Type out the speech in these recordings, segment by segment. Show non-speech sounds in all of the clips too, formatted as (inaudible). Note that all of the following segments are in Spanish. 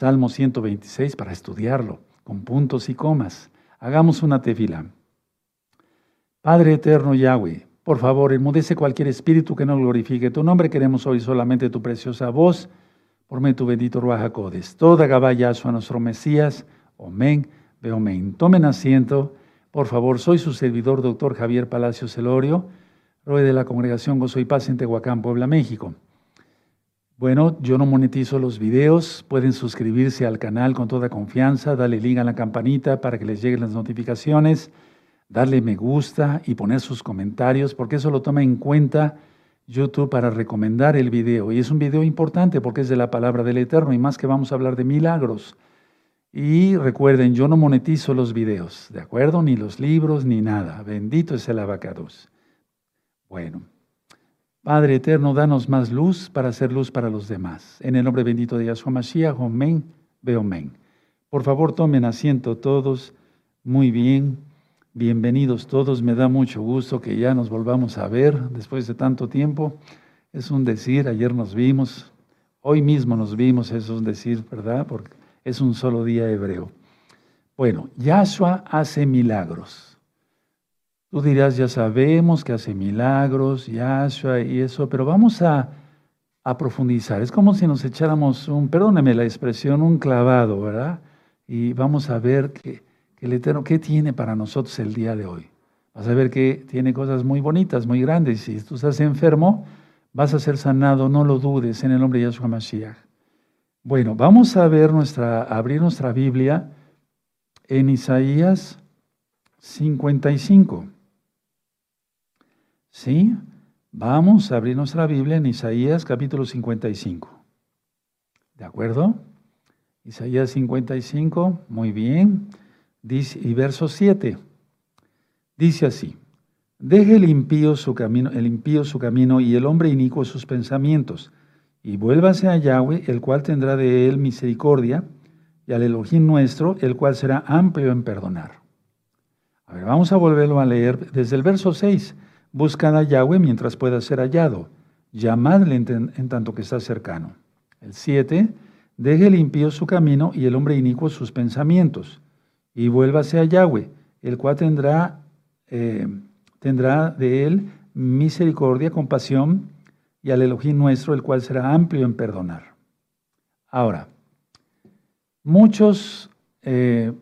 Salmo 126 para estudiarlo, con puntos y comas. Hagamos una tefila. Padre eterno Yahweh, por favor, enmudece cualquier espíritu que no glorifique tu nombre. Queremos hoy solamente tu preciosa voz, por medio tu bendito Ruajacodes. Toda Gabaya a nuestro Mesías. Amén. Amén. Tomen asiento. Por favor, soy su servidor, doctor Javier Palacios Celorio, roe de la Congregación Gozo y Paz en Tehuacán, Puebla, México. Bueno, yo no monetizo los videos, pueden suscribirse al canal con toda confianza, darle link a la campanita para que les lleguen las notificaciones, darle me gusta y poner sus comentarios, porque eso lo toma en cuenta YouTube para recomendar el video. Y es un video importante porque es de la palabra del Eterno y más que vamos a hablar de milagros. Y recuerden, yo no monetizo los videos, ¿de acuerdo? Ni los libros, ni nada. Bendito es el abacados. Bueno. Padre eterno, danos más luz para hacer luz para los demás. En el nombre bendito de Yahshua Mashiach, amén, amén. Por favor, tomen asiento todos. Muy bien. Bienvenidos todos. Me da mucho gusto que ya nos volvamos a ver después de tanto tiempo. Es un decir, ayer nos vimos, hoy mismo nos vimos, es un decir, ¿verdad? Porque es un solo día hebreo. Bueno, Yahshua hace milagros. Tú dirás, ya sabemos que hace milagros, Yahshua y eso, pero vamos a, profundizar. Es como si nos echáramos un, perdóneme la expresión, un clavado, ¿verdad? Y vamos a ver que, el Eterno, ¿qué tiene para nosotros el día de hoy? Vas a ver que tiene cosas muy bonitas, muy grandes. Si tú estás enfermo, vas a ser sanado, no lo dudes, en el nombre de Yahshua Mashiach. Bueno, vamos a ver nuestra, abrir nuestra Biblia en Isaías 55. ¿Sí? Vamos a abrir nuestra Biblia en Isaías capítulo 55. ¿De acuerdo? Isaías 55, muy bien. Dice, y verso 7. Dice así: Deje el impío su camino, el impío su camino y el hombre inicuo sus pensamientos, y vuélvase a Yahweh, el cual tendrá de él misericordia, y al Elohim nuestro, el cual será amplio en perdonar. A ver, vamos a volverlo a leer desde el verso 6. Buscad a Yahweh mientras pueda ser hallado. Llamadle en, tanto que está cercano. El 7. Deje el impío su camino y el hombre inicuo sus pensamientos. Y vuélvase a Yahweh, el cual tendrá, eh, tendrá de él misericordia, compasión, y al Elohim nuestro, el cual será amplio en perdonar. Ahora, muchos, eh,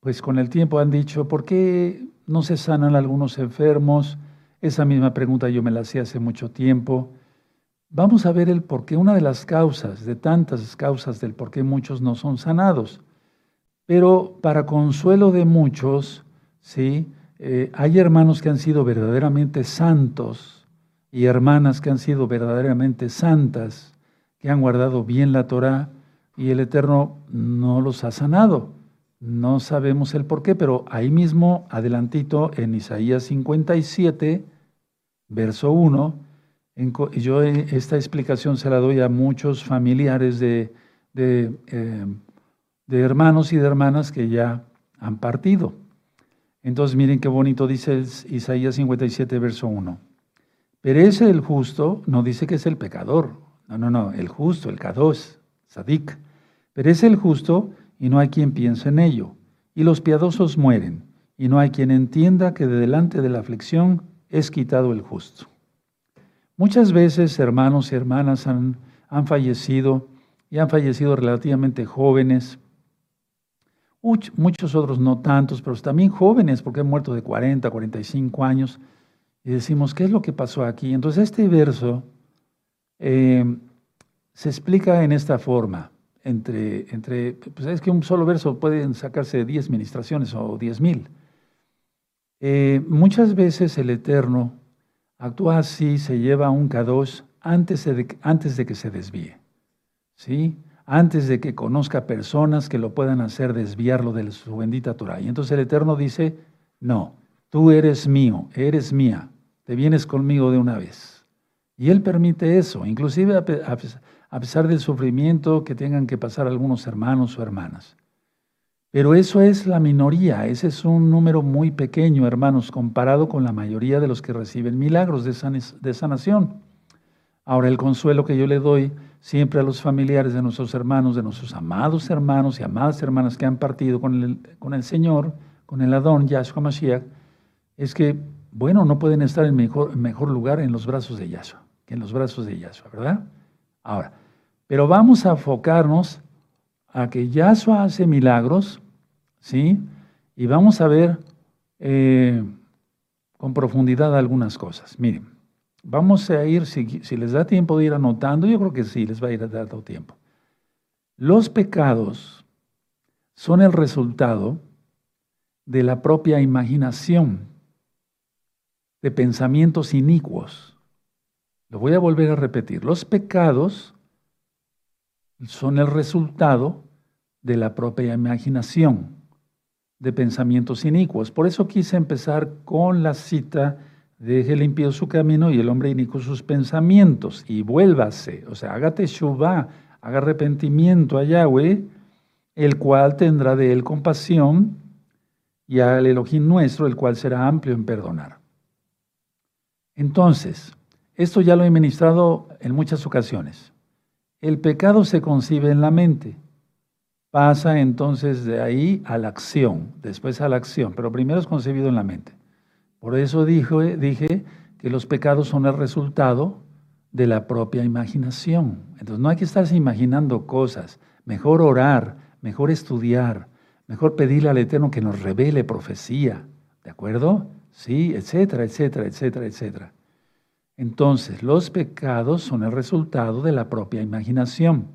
pues con el tiempo han dicho, ¿por qué no se sanan algunos enfermos? Esa misma pregunta yo me la hacía hace mucho tiempo. Vamos a ver el por qué, una de las causas, de tantas causas del por qué muchos no son sanados. Pero para consuelo de muchos, ¿sí? Eh, hay hermanos que han sido verdaderamente santos y hermanas que han sido verdaderamente santas, que han guardado bien la Torah y el Eterno no los ha sanado. No sabemos el por qué, pero ahí mismo, adelantito, en Isaías 57, verso 1. Yo esta explicación se la doy a muchos familiares de, de, eh, de, hermanos y de hermanas que ya han partido. Entonces miren qué bonito dice Isaías 57, verso 1. Perece el justo, no dice que es el pecador, no, no, no, el justo, el kadosh, sadik. Perece el justo y no hay quien piense en ello. Y los piadosos mueren, y no hay quien entienda que de delante de la aflicción es quitado el justo. Muchas veces hermanos y hermanas han, han fallecido y han fallecido relativamente jóvenes, muchos otros no tantos, pero también jóvenes porque han muerto de 40, 45 años. Y decimos, ¿qué es lo que pasó aquí? Entonces este verso eh, se explica en esta forma, entre, entre, pues es que un solo verso pueden sacarse 10 ministraciones o 10 mil. Eh, muchas veces el Eterno actúa así, se lleva un Kadosh antes de, antes de que se desvíe, ¿sí? antes de que conozca personas que lo puedan hacer desviarlo de su bendita Torah. Y entonces el Eterno dice, no, tú eres mío, eres mía, te vienes conmigo de una vez. Y Él permite eso, inclusive a pesar del sufrimiento que tengan que pasar algunos hermanos o hermanas. Pero eso es la minoría, ese es un número muy pequeño, hermanos, comparado con la mayoría de los que reciben milagros de, sanación. Ahora, el consuelo que yo le doy siempre a los familiares de nuestros hermanos, de nuestros amados hermanos y amadas hermanas que han partido con el, con el Señor, con el Adón, Yahshua Mashiach, es que, bueno, no pueden estar en mejor, mejor lugar en los brazos de Yahshua, que en los brazos de Yahshua, ¿verdad? Ahora, pero vamos a enfocarnos a que Yahshua hace milagros, ¿sí? Y vamos a ver eh, con profundidad algunas cosas. Miren, vamos a ir, si, les da tiempo de ir anotando, yo creo que sí, les va a ir dando tiempo. Los pecados son el resultado de la propia imaginación, de pensamientos inicuos. Lo voy a volver a repetir. Los pecados son el resultado de la propia imaginación, de pensamientos inicuos. Por eso quise empezar con la cita, deje limpio su camino y el hombre inicuo sus pensamientos y vuélvase, o sea, hágate shubá, haga arrepentimiento a Yahweh, el cual tendrá de él compasión y al Elohim nuestro, el cual será amplio en perdonar. Entonces, esto ya lo he ministrado en muchas ocasiones. El pecado se concibe en la mente, pasa entonces de ahí a la acción, después a la acción, pero primero es concebido en la mente. Por eso dije que los pecados son el resultado de la propia imaginación. Entonces no hay que estarse imaginando cosas, mejor orar, mejor estudiar, mejor pedirle al Eterno que nos revele profecía, ¿de acuerdo? Sí, etcétera, etcétera, etcétera, etcétera. Entonces, los pecados son el resultado de la propia imaginación,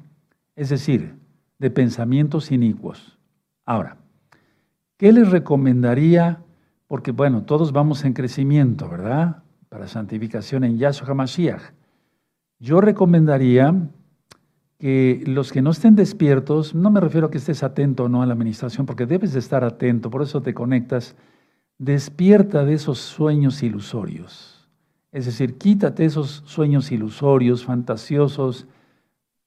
es decir, de pensamientos inicuos. Ahora, ¿qué les recomendaría? Porque, bueno, todos vamos en crecimiento, ¿verdad? Para santificación en Yahshua HaMashiach. Yo recomendaría que los que no estén despiertos, no me refiero a que estés atento o no a la administración, porque debes de estar atento, por eso te conectas, despierta de esos sueños ilusorios. Es decir, quítate esos sueños ilusorios, fantasiosos,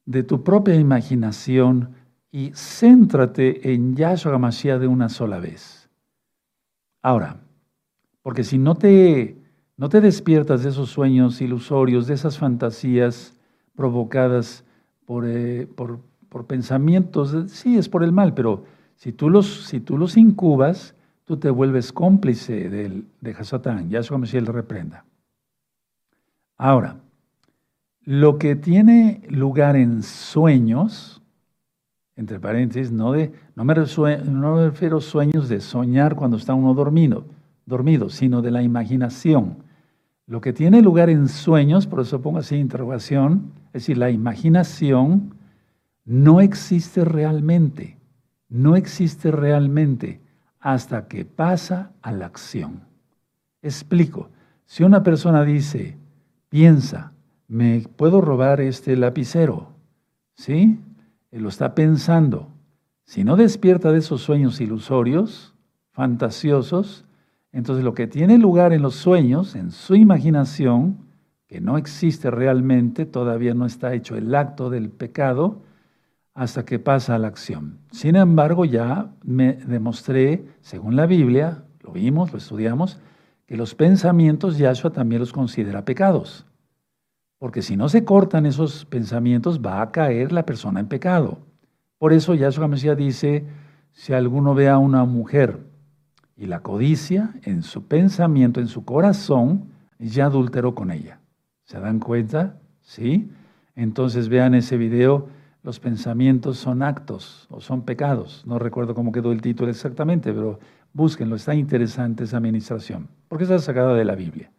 de tu propia imaginación y céntrate en Yahshua Mashiach de una sola vez. Ahora, porque si no te, no te despiertas de esos sueños ilusorios, de esas fantasías provocadas por, eh, por, por, pensamientos, sí, es por el mal, pero si tú los, si tú los incubas, tú te vuelves cómplice de Hasatán. Yahshua Mashiach le reprenda. Ahora, lo que tiene lugar en sueños, entre paréntesis, no, de, no, me, refiero a sueños de soñar cuando está uno dormido, dormido, sino de la imaginación. Lo que tiene lugar en sueños, por eso pongo así interrogación, es decir, la imaginación no existe realmente, no existe realmente hasta que pasa a la acción. Explico, si una persona dice, piensa, ¿me puedo robar este lapicero? ¿Sí? Él lo está pensando. Si no despierta de esos sueños ilusorios, fantasiosos, entonces lo que tiene lugar en los sueños, en su imaginación, que no existe realmente, todavía no está hecho el acto del pecado, hasta que pasa a la acción. Sin embargo, ya me demostré, según la Biblia, lo vimos, lo estudiamos, que los pensamientos Yahshua también los considera pecados. Porque si no se cortan esos pensamientos, va a caer la persona en pecado. Por eso Yahshua Mesías dice, si alguno ve a una mujer y la codicia en su pensamiento, en su corazón, ya adulteró con ella. ¿Se dan cuenta? ¿Sí? Entonces vean ese video, los pensamientos son actos o son pecados. No recuerdo cómo quedó el título exactamente, pero Búsquenlo, está interesante esa administración, porque está sacada de la Biblia.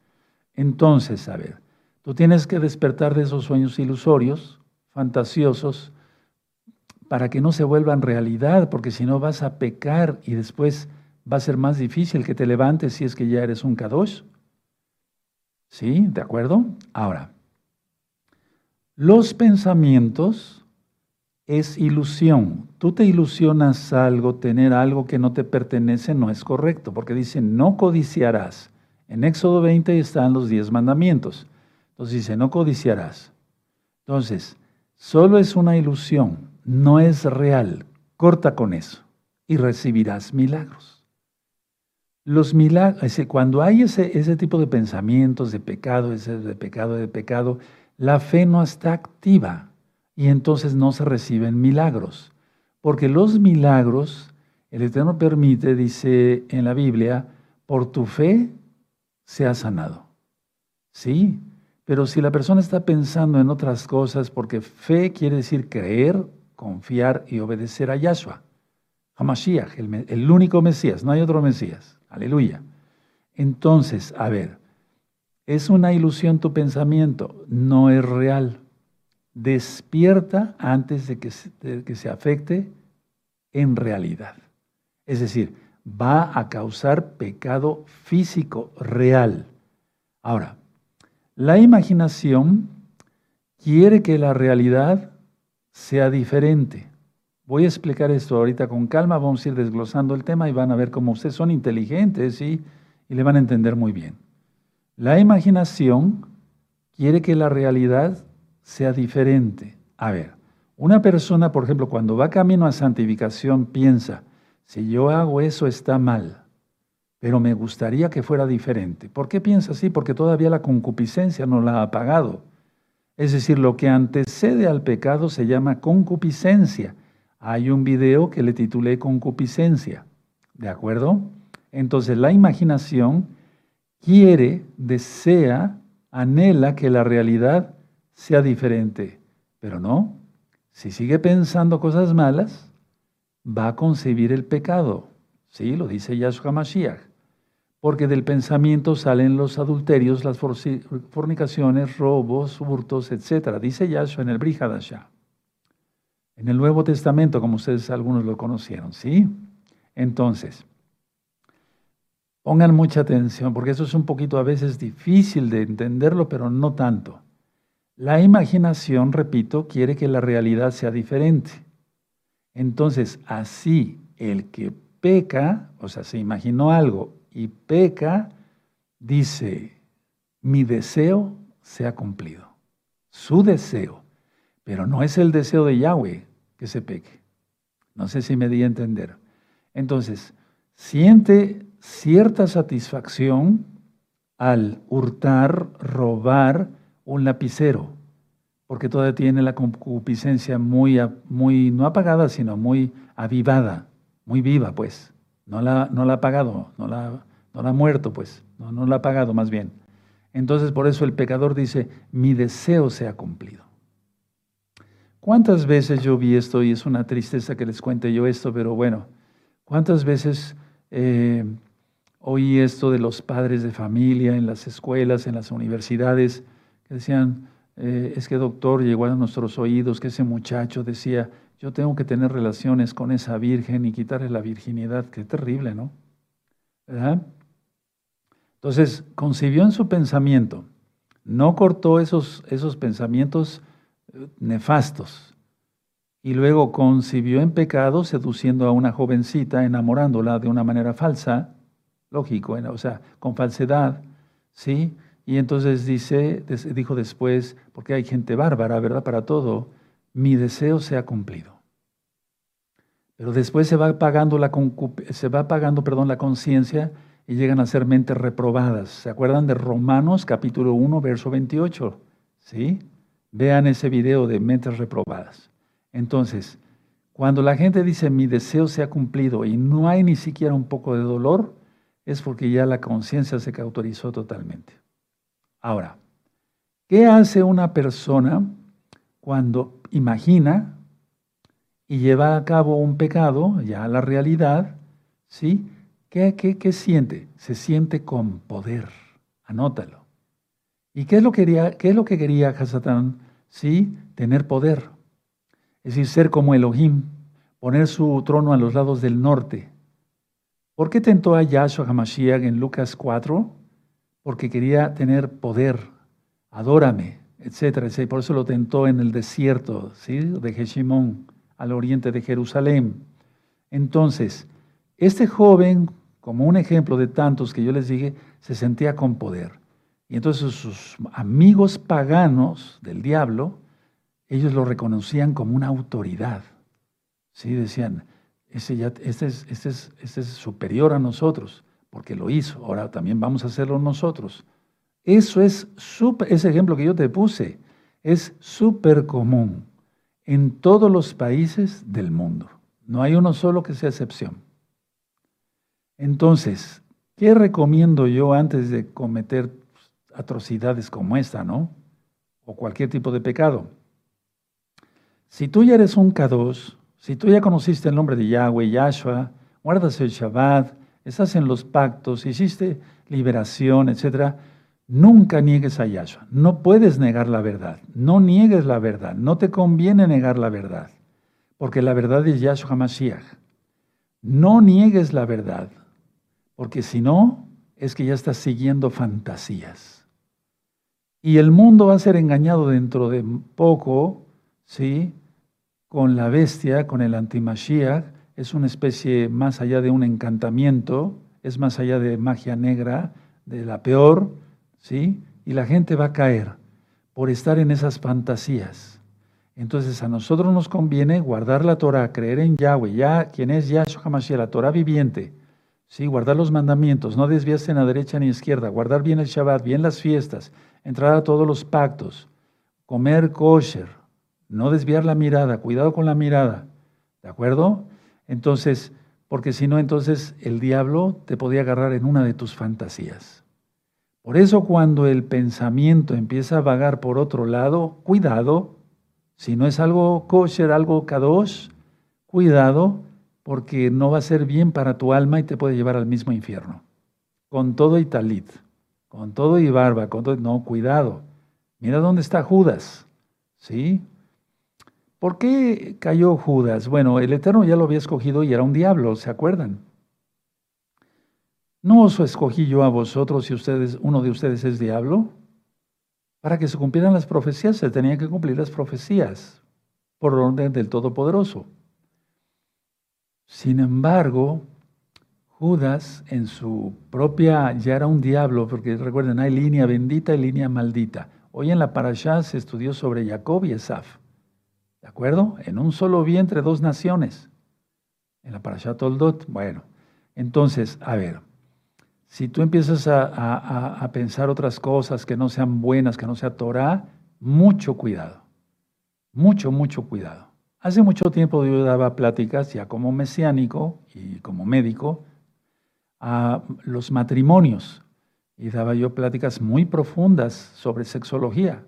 Entonces, a ver, tú tienes que despertar de esos sueños ilusorios, fantasiosos, para que no se vuelvan realidad, porque si no vas a pecar y después va a ser más difícil que te levantes si es que ya eres un kadosh. ¿Sí? ¿De acuerdo? Ahora, los pensamientos es ilusión. Tú te ilusionas algo, tener algo que no te pertenece no es correcto, porque dice, no codiciarás. En Éxodo 20 están los diez mandamientos. Entonces dice, no codiciarás. Entonces, solo es una ilusión, no es real. Corta con eso y recibirás milagros. Los milagros, cuando hay ese, tipo de pensamientos de pecado, ese de pecado, de pecado, la fe no está activa y entonces no se reciben milagros. Porque los milagros, el Eterno permite, dice en la Biblia, por tu fe se ha sanado. Sí, pero si la persona está pensando en otras cosas, porque fe quiere decir creer, confiar y obedecer a Yahshua, a Mashiach, el, único Mesías, no hay otro Mesías. Aleluya. Entonces, a ver, es una ilusión tu pensamiento, no es real. Despierta antes de que de que se afecte en realidad. Es decir, va a causar pecado físico real. Ahora, la imaginación quiere que la realidad sea diferente. Voy a explicar esto ahorita con calma, vamos a ir desglosando el tema y van a ver cómo ustedes son inteligentes y le van a entender muy bien. La imaginación quiere que la realidad sea diferente. A ver, una persona, por ejemplo, cuando va camino a santificación, piensa, si yo hago eso está mal pero me gustaría que fuera diferente. ¿Por qué piensa así? Porque todavía la concupiscencia no la ha apagado. Es decir, lo que antecede al pecado se llama concupiscencia. Hay un video que le titulé Concupiscencia. ¿De acuerdo? Entonces la imaginación quiere, desea, anhela que la realidad sea diferente. Pero no, si sigue pensando cosas malas, va a concebir el pecado. Sí, lo dice Yahshua Mashiach porque del pensamiento salen los adulterios, las fornicaciones, robos, hurtos, etc. Dice Yahshua en el Brihadashah. En el Nuevo Testamento, como ustedes algunos lo conocieron, ¿sí? Entonces, pongan mucha atención, porque eso es un poquito a veces difícil de entenderlo, pero no tanto. La imaginación, repito, quiere que la realidad sea diferente. Entonces, así el que peca, o sea, se imaginó algo y peca, dice, mi deseo se ha cumplido. Su deseo, pero no es el deseo de Yahweh que se peque. No sé si me di a entender. Entonces, siente cierta satisfacción al hurtar, robar un lapicero, porque todavía tiene la concupiscencia muy, muy no apagada, sino muy avivada, muy viva, pues. No la, no la ha pagado, no la, no la ha muerto, pues, no, no la ha pagado más bien. Entonces por eso el pecador dice, mi deseo se ha cumplido. ¿Cuántas veces yo vi esto y es una tristeza que les cuente yo esto, pero bueno, cuántas veces eh, oí esto de los padres de familia en las escuelas, en las universidades, que decían, eh, es que doctor llegó a nuestros oídos que ese muchacho decía, yo tengo que tener relaciones con esa virgen y quitarle la virginidad. Qué terrible, ¿no? Entonces, concibió en su pensamiento, no cortó esos, esos pensamientos eh, nefastos y luego concibió en pecado seduciendo a una jovencita, enamorándola de una manera falsa, lógico, o sea, con falsedad, ¿sí? Y entonces dice, dijo después, porque hay gente bárbara, ¿verdad? Para todo, mi deseo se ha cumplido. Pero después se va apagando la, se va perdón, la conciencia y llegan a ser mentes reprobadas. ¿Se acuerdan de Romanos capítulo 1, verso 28? ¿Sí? Vean ese video de mentes reprobadas. Entonces, cuando la gente dice mi deseo se ha cumplido y no hay ni siquiera un poco de dolor, es porque ya la conciencia se cauterizó totalmente. Ahora, ¿qué hace una persona cuando imagina y lleva a cabo un pecado, ya la realidad, ¿sí? ¿Qué, qué, siente? Se siente con poder. Anótalo. ¿Y qué es lo que quería, qué es lo que quería Hasatán? Sí, tener poder. Es decir, ser como Elohim, poner su trono a los lados del norte. ¿Por qué tentó a Yahshua HaMashiach en Lucas 4? Porque quería tener poder. Adórame, etcétera, etcétera. Por eso lo tentó en el desierto, ¿sí? De Jeshimón al oriente de Jerusalén. Entonces, este joven, como un ejemplo de tantos que yo les dije, se sentía con poder. Y entonces sus amigos paganos del diablo, ellos lo reconocían como una autoridad. ¿Sí? Decían, ya, este, es, este, es, este es superior a nosotros, porque lo hizo, ahora también vamos a hacerlo nosotros. Eso es ese ejemplo que yo te puse. es súper común en todos los países del mundo. No hay uno solo que sea excepción. Entonces, ¿qué recomiendo yo antes de cometer atrocidades como esta, no? O cualquier tipo de pecado. Si tú ya eres un K2, si tú ya conociste el nombre de Yahweh, Yahshua, guardas el Shabbat, estás en los pactos, hiciste liberación, etc., nunca niegues a Yahshua. No puedes negar la verdad. No niegues la verdad. No te conviene negar la verdad. Porque la verdad es Yahshua HaMashiach. No niegues la verdad. Porque si no, es que ya estás siguiendo fantasías. Y el mundo va a ser engañado dentro de poco, ¿sí? Con la bestia, con el antimashiach. Es una especie más allá de un encantamiento, es más allá de magia negra, de la peor, ¿sí? Y la gente va a caer por estar en esas fantasías. Entonces a nosotros nos conviene guardar la Torah, creer en Yahweh, ya quien es Yahshua HaMashiach, la Torah viviente, ¿sí? guardar los mandamientos, no desviarse en la derecha ni izquierda, guardar bien el Shabbat, bien las fiestas, entrar a todos los pactos, comer kosher, no desviar la mirada, cuidado con la mirada, ¿de acuerdo? Entonces, porque si no, entonces el diablo te podía agarrar en una de tus fantasías. Por eso cuando el pensamiento empieza a vagar por otro lado, cuidado, si no es algo kosher, algo kadosh, cuidado, porque no va a ser bien para tu alma y te puede llevar al mismo infierno. Con todo y talit, con todo y barba, con todo, no, cuidado. Mira dónde está Judas, ¿sí? ¿Por qué cayó Judas? Bueno, el Eterno ya lo había escogido y era un diablo, ¿se acuerdan? ¿No os escogí yo a vosotros si ustedes, uno de ustedes es diablo? Para que se cumplieran las profecías, se tenían que cumplir las profecías por orden del Todopoderoso. Sin embargo, Judas en su propia, ya era un diablo, porque recuerden, hay línea bendita y línea maldita. Hoy en la parashá se estudió sobre Jacob y Esaf. ¿De acuerdo? En un solo vientre, dos naciones. En la parashá Toldot. Bueno, entonces, a ver, si tú empiezas a, pensar otras cosas que no sean buenas, que no sea Torah, mucho cuidado. Mucho, mucho cuidado. Hace mucho tiempo yo daba pláticas ya como mesiánico y como médico a los matrimonios y daba yo pláticas muy profundas sobre sexología,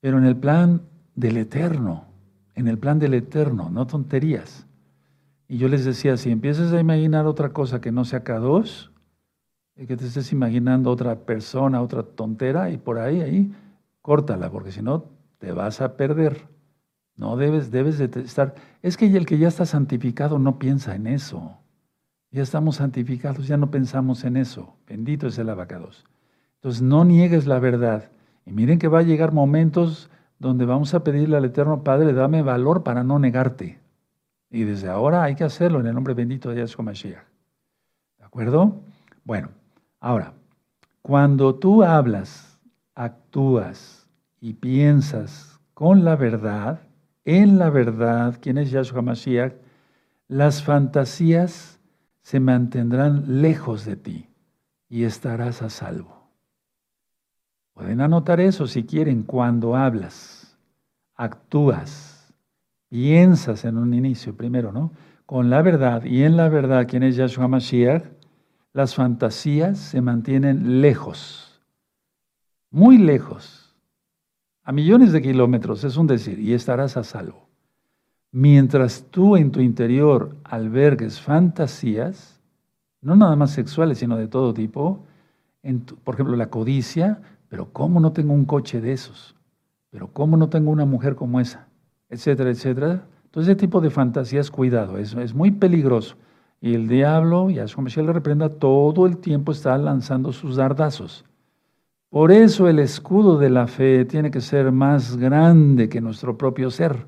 pero en el plan del eterno, en el plan del eterno, no tonterías. Y yo les decía, si empiezas a imaginar otra cosa que no sea K2, que te estés imaginando otra persona, otra tontera, y por ahí, ahí, córtala, porque si no, te vas a perder. No debes, debes de estar. Es que el que ya está santificado no piensa en eso. Ya estamos santificados, ya no pensamos en eso. Bendito es el abacados. Entonces, no niegues la verdad. Y miren que va a llegar momentos donde vamos a pedirle al Eterno Padre, dame valor para no negarte. Y desde ahora hay que hacerlo en el nombre bendito de Yahshua Mashiach. ¿De acuerdo? Bueno, Ahora, cuando tú hablas, actúas y piensas con la verdad, en la verdad, ¿quién es Yahshua Mashiach? Las fantasías se mantendrán lejos de ti y estarás a salvo. Pueden anotar eso si quieren cuando hablas, actúas, piensas en un inicio primero, ¿no? Con la verdad y en la verdad, ¿quién es Yahshua Mashiach? Las fantasías se mantienen lejos, muy lejos, a millones de kilómetros, es un decir, y estarás a salvo. Mientras tú en tu interior albergues fantasías, no nada más sexuales, sino de todo tipo, por ejemplo, la codicia, pero ¿cómo no tengo un coche de esos? ¿Pero cómo no tengo una mujer como esa? Etcétera, etcétera. Entonces, ese tipo de fantasías, cuidado, es muy peligroso. Y el diablo, y a su le reprenda, todo el tiempo está lanzando sus dardazos. Por eso el escudo de la fe tiene que ser más grande que nuestro propio ser,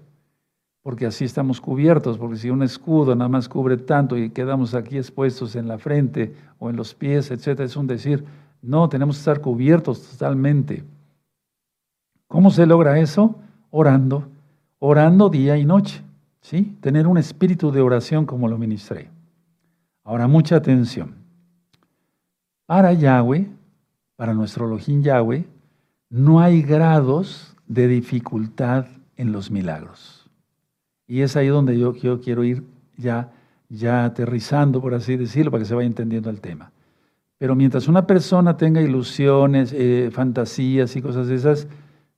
porque así estamos cubiertos, porque si un escudo nada más cubre tanto y quedamos aquí expuestos en la frente o en los pies, etc., es un decir, no, tenemos que estar cubiertos totalmente. ¿Cómo se logra eso? Orando, orando día y noche, ¿sí? Tener un espíritu de oración como lo ministré. Ahora, mucha atención. Para Yahweh, para nuestro Elohim Yahweh, no hay grados de dificultad en los milagros. Y es ahí donde yo, quiero ir ya, ya aterrizando, por así decirlo, para que se vaya entendiendo el tema. Pero mientras una persona tenga ilusiones, eh, fantasías y cosas de esas,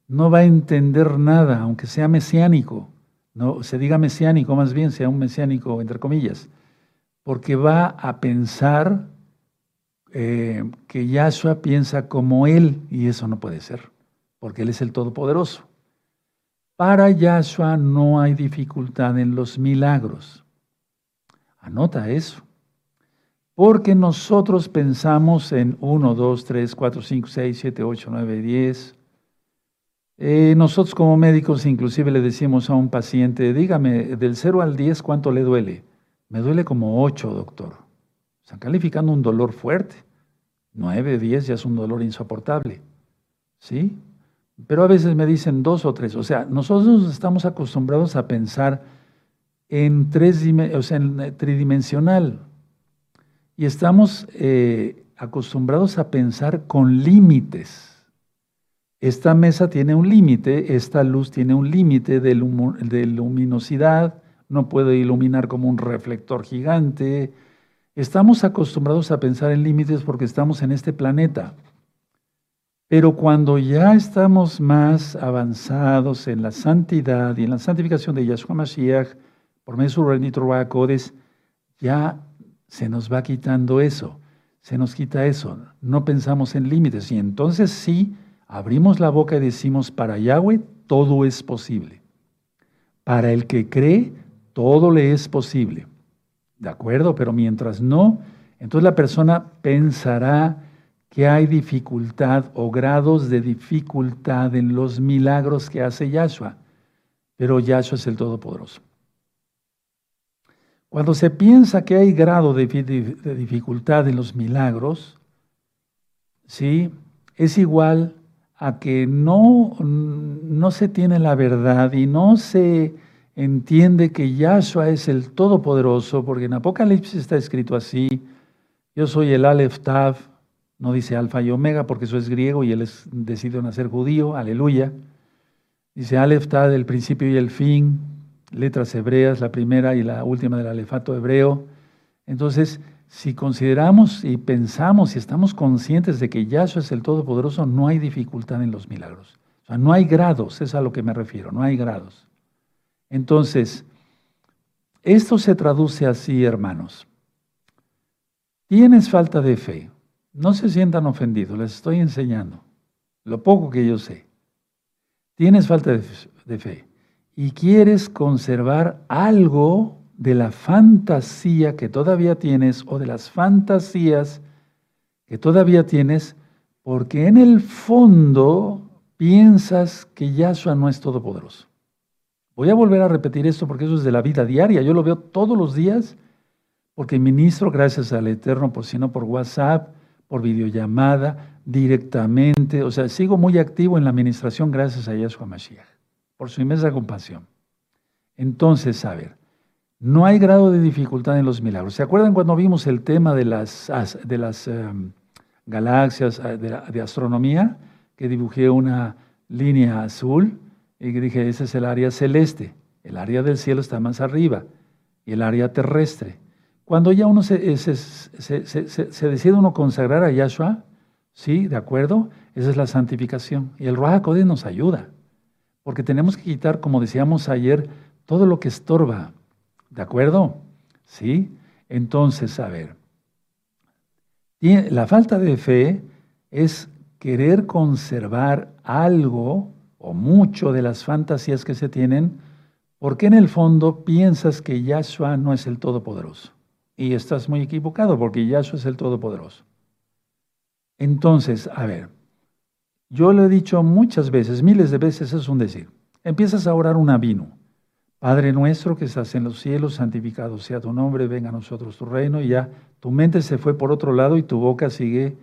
no va a entender nada, aunque sea mesiánico. No se diga mesiánico, más bien sea un mesiánico entre comillas, porque va a pensar eh, que Yahshua piensa como él y eso no puede ser, porque él es el Todopoderoso. Para Yahshua no hay dificultad en los milagros. Anota eso. Porque nosotros pensamos en 1, 2, 3, 4, 5, 6, 7, 8, 9, 10. nosotros como médicos inclusive le decimos a un paciente, dígame, del 0 al 10, ¿cuánto le duele? Me duele como 8, doctor. Están calificando un dolor fuerte. 9, 10 ya es un dolor insoportable. ¿Sí? Pero a veces me dicen 2 o 3. O sea, nosotros estamos acostumbrados a pensar en, tres, o sea, en tridimensional. Y estamos eh, acostumbrados a pensar con límites. Esta mesa tiene un límite, esta luz tiene un límite de, luminosidad, no puede iluminar como un reflector gigante. Estamos acostumbrados a pensar en límites porque estamos en este planeta. Pero cuando ya estamos más avanzados en la santidad y en la santificación de Yahshua Mashiach, por medio de su Renitro ya se nos va quitando eso, se nos quita eso, no pensamos en límites y entonces sí, abrimos la boca y decimos, para Yahweh todo es posible. Para el que cree, todo le es posible. ¿De acuerdo? Pero mientras no, entonces la persona pensará que hay dificultad o grados de dificultad en los milagros que hace Yahshua. Pero Yahshua es el Todopoderoso. Cuando se piensa que hay grado de, dificultad en los milagros, ¿sí? es igual a que no, no se tiene la verdad y no se entiende que Yahshua es el Todopoderoso, porque en Apocalipsis está escrito así, yo soy el Aleph Tav, no dice Alfa y Omega porque eso es griego y él es, decidió nacer judío, aleluya. Dice Aleph Tav, el principio y el fin, letras hebreas, la primera y la última del alefato hebreo. Entonces, si consideramos y pensamos y estamos conscientes de que Yahshua es el Todopoderoso, no hay dificultad en los milagros. O sea, no hay grados, es a lo que me refiero, no hay grados. Entonces, esto se traduce así, hermanos. Tienes falta de fe. No se sientan ofendidos, les estoy enseñando lo poco que yo sé. Tienes falta de fe y quieres conservar algo de la fantasía que todavía tienes o de las fantasías que todavía tienes, porque en el fondo piensas que Yahshua no es todopoderoso. Voy a volver a repetir esto porque eso es de la vida diaria. Yo lo veo todos los días porque ministro, gracias al Eterno, por si no por WhatsApp, por videollamada, directamente. O sea, sigo muy activo en la administración gracias a Yahshua Mashiach por su inmensa compasión. Entonces, a ver, no hay grado de dificultad en los milagros. ¿Se acuerdan cuando vimos el tema de las, de las em, galaxias, eh, de, astronomía? Que dibujé una línea azul y dije, ese es el área celeste. El área del cielo está más arriba y el área terrestre. Cuando ya uno se, se, decide uno consagrar a Yahshua, ¿sí? ¿De acuerdo? Esa es la santificación. Y el Ruach nos ayuda. Porque tenemos que quitar, como decíamos ayer, todo lo que estorba. ¿De acuerdo? ¿Sí? Entonces, a ver, la falta de fe es querer conservar algo o mucho de las fantasías que se tienen, porque en el fondo piensas que Yahshua no es el Todopoderoso. Y estás muy equivocado, porque Yahshua es el Todopoderoso. Entonces, a ver, yo lo he dicho muchas veces, miles de veces, es un decir. Empiezas a orar un avino. Padre nuestro que estás en los cielos, santificado sea tu nombre, venga a nosotros tu reino, y ya tu mente se fue por otro lado y tu boca sigue,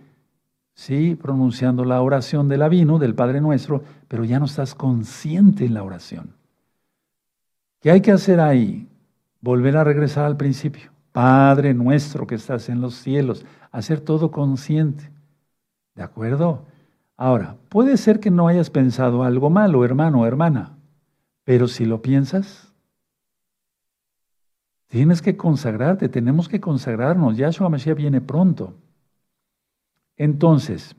sí, pronunciando la oración del avino, del Padre nuestro, pero ya no estás consciente en la oración. ¿Qué hay que hacer ahí? Volver a regresar al principio. Padre nuestro que estás en los cielos, hacer todo consciente. ¿De acuerdo? Ahora, puede ser que no hayas pensado algo malo, hermano o hermana, pero si lo piensas, tienes que consagrarte, tenemos que consagrarnos. Yahshua Mashiach viene pronto. Entonces,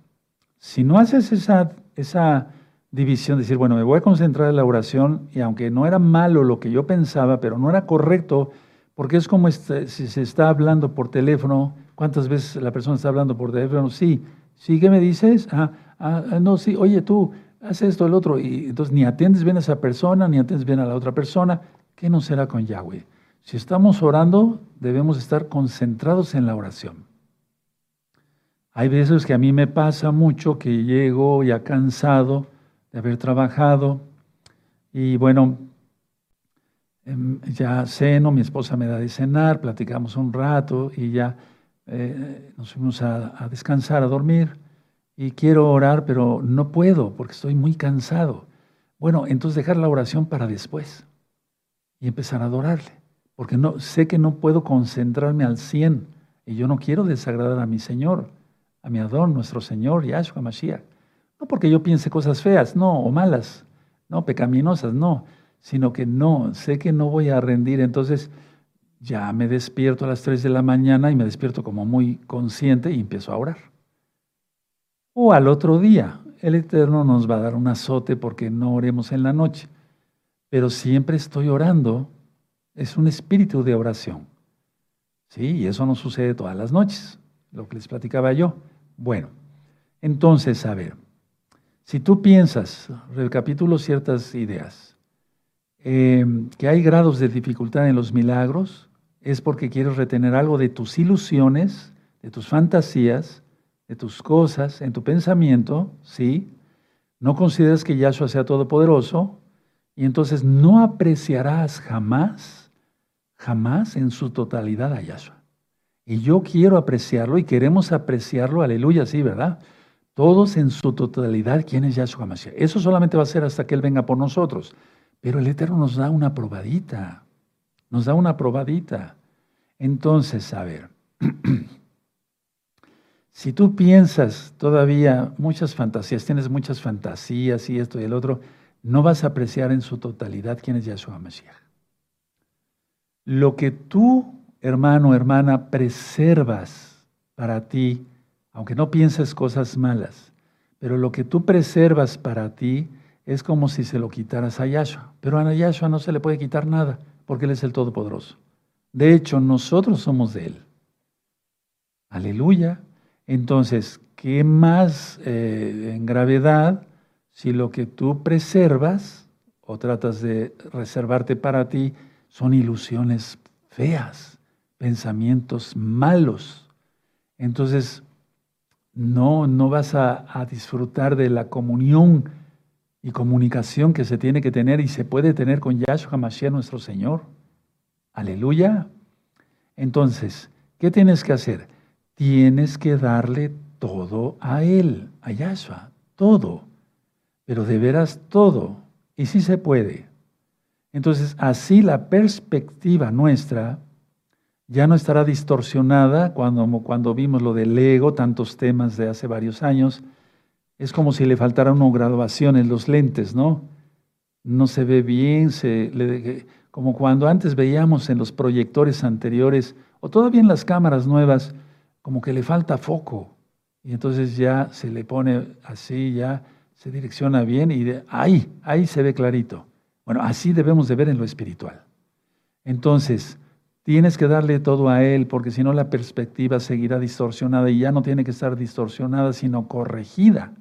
si no haces esa, esa división, decir, bueno, me voy a concentrar en la oración y aunque no era malo lo que yo pensaba, pero no era correcto, porque es como este, si se está hablando por teléfono, ¿cuántas veces la persona está hablando por teléfono? Sí, sí, ¿qué me dices? Ah, ah, no, sí, oye tú, haz esto, el otro, y entonces ni atiendes bien a esa persona, ni atiendes bien a la otra persona, ¿qué no será con Yahweh? Si estamos orando, debemos estar concentrados en la oración. Hay veces que a mí me pasa mucho que llego ya cansado, de haber trabajado. Y bueno, em, ya ceno, mi esposa me da de cenar, platicamos un rato y ya eh, nos fuimos a, descansar, a dormir. Y quiero orar, pero no puedo porque estoy muy cansado. Bueno, entonces dejar la oración para después y empezar a adorarle. Porque no, sé que no puedo concentrarme al 100 y yo no quiero desagradar a mi Señor, a mi Adón, nuestro Señor, Yahshua Mashiach. No porque yo piense cosas feas, no, o malas, no, pecaminosas, no, sino que no, sé que no voy a rendir, entonces ya me despierto a las 3 de la mañana y me despierto como muy consciente y empiezo a orar. O al otro día, el Eterno nos va a dar un azote porque no oremos en la noche, pero siempre estoy orando, es un espíritu de oración. Sí, y eso no sucede todas las noches, lo que les platicaba yo. Bueno, entonces, a ver, si tú piensas, recapitulo ciertas ideas, em, que hay grados de dificultad en los milagros, es porque quieres retener algo de tus ilusiones, de tus fantasías, de tus cosas, en tu pensamiento, ¿sí? No consideras que Yahshua sea todopoderoso y entonces no apreciarás jamás, jamás en su totalidad a Yahshua. Y yo quiero apreciarlo y queremos apreciarlo, aleluya, sí, ¿verdad? Todos en su totalidad, ¿quién es Yahshua Mashiach? Eso solamente va a ser hasta que Él venga por nosotros. Pero el Eterno nos da una probadita, nos da una probadita. Entonces, a ver, (clears throat) si tú piensas todavía muchas fantasías, tienes muchas fantasías y esto y el otro, no vas a apreciar en su totalidad quién es Yahshua Mashiach. Lo que tú, hermano, hermana, preservas para ti, aunque no pienses cosas malas, pero lo que tú preservas para ti es como si se lo quitaras a Yahshua. Pero a Yahshua no se le puede quitar nada, porque Él es el Todopoderoso. De hecho, nosotros somos de Él. Aleluya. Entonces, ¿qué más eh, en gravedad si lo que tú preservas o tratas de reservarte para ti son ilusiones feas, pensamientos malos? Entonces, no, no vas a, disfrutar de la comunión y comunicación que se tiene que tener y se puede tener con Yahshua Mashiach nuestro Señor. Aleluya. Entonces, ¿qué tienes que hacer? Tienes que darle todo a Él, a Yahshua, todo. Pero de veras todo. Y sí se puede. Entonces, así la perspectiva nuestra ya no estará distorsionada cuando, cuando vimos lo del ego, tantos temas de hace varios años. Es como si le faltara una graduación en los lentes, ¿no? No se ve bien, se, como cuando antes veíamos en los proyectores anteriores, o todavía en las cámaras nuevas, como que le falta foco. Y entonces ya se le pone así, ya se direcciona bien y de, ahí, ahí se ve clarito. Bueno, así debemos de ver en lo espiritual. Entonces, Tienes que darle todo a Él, porque si no la perspectiva seguirá distorsionada y ya no tiene que estar distorsionada, sino corregida.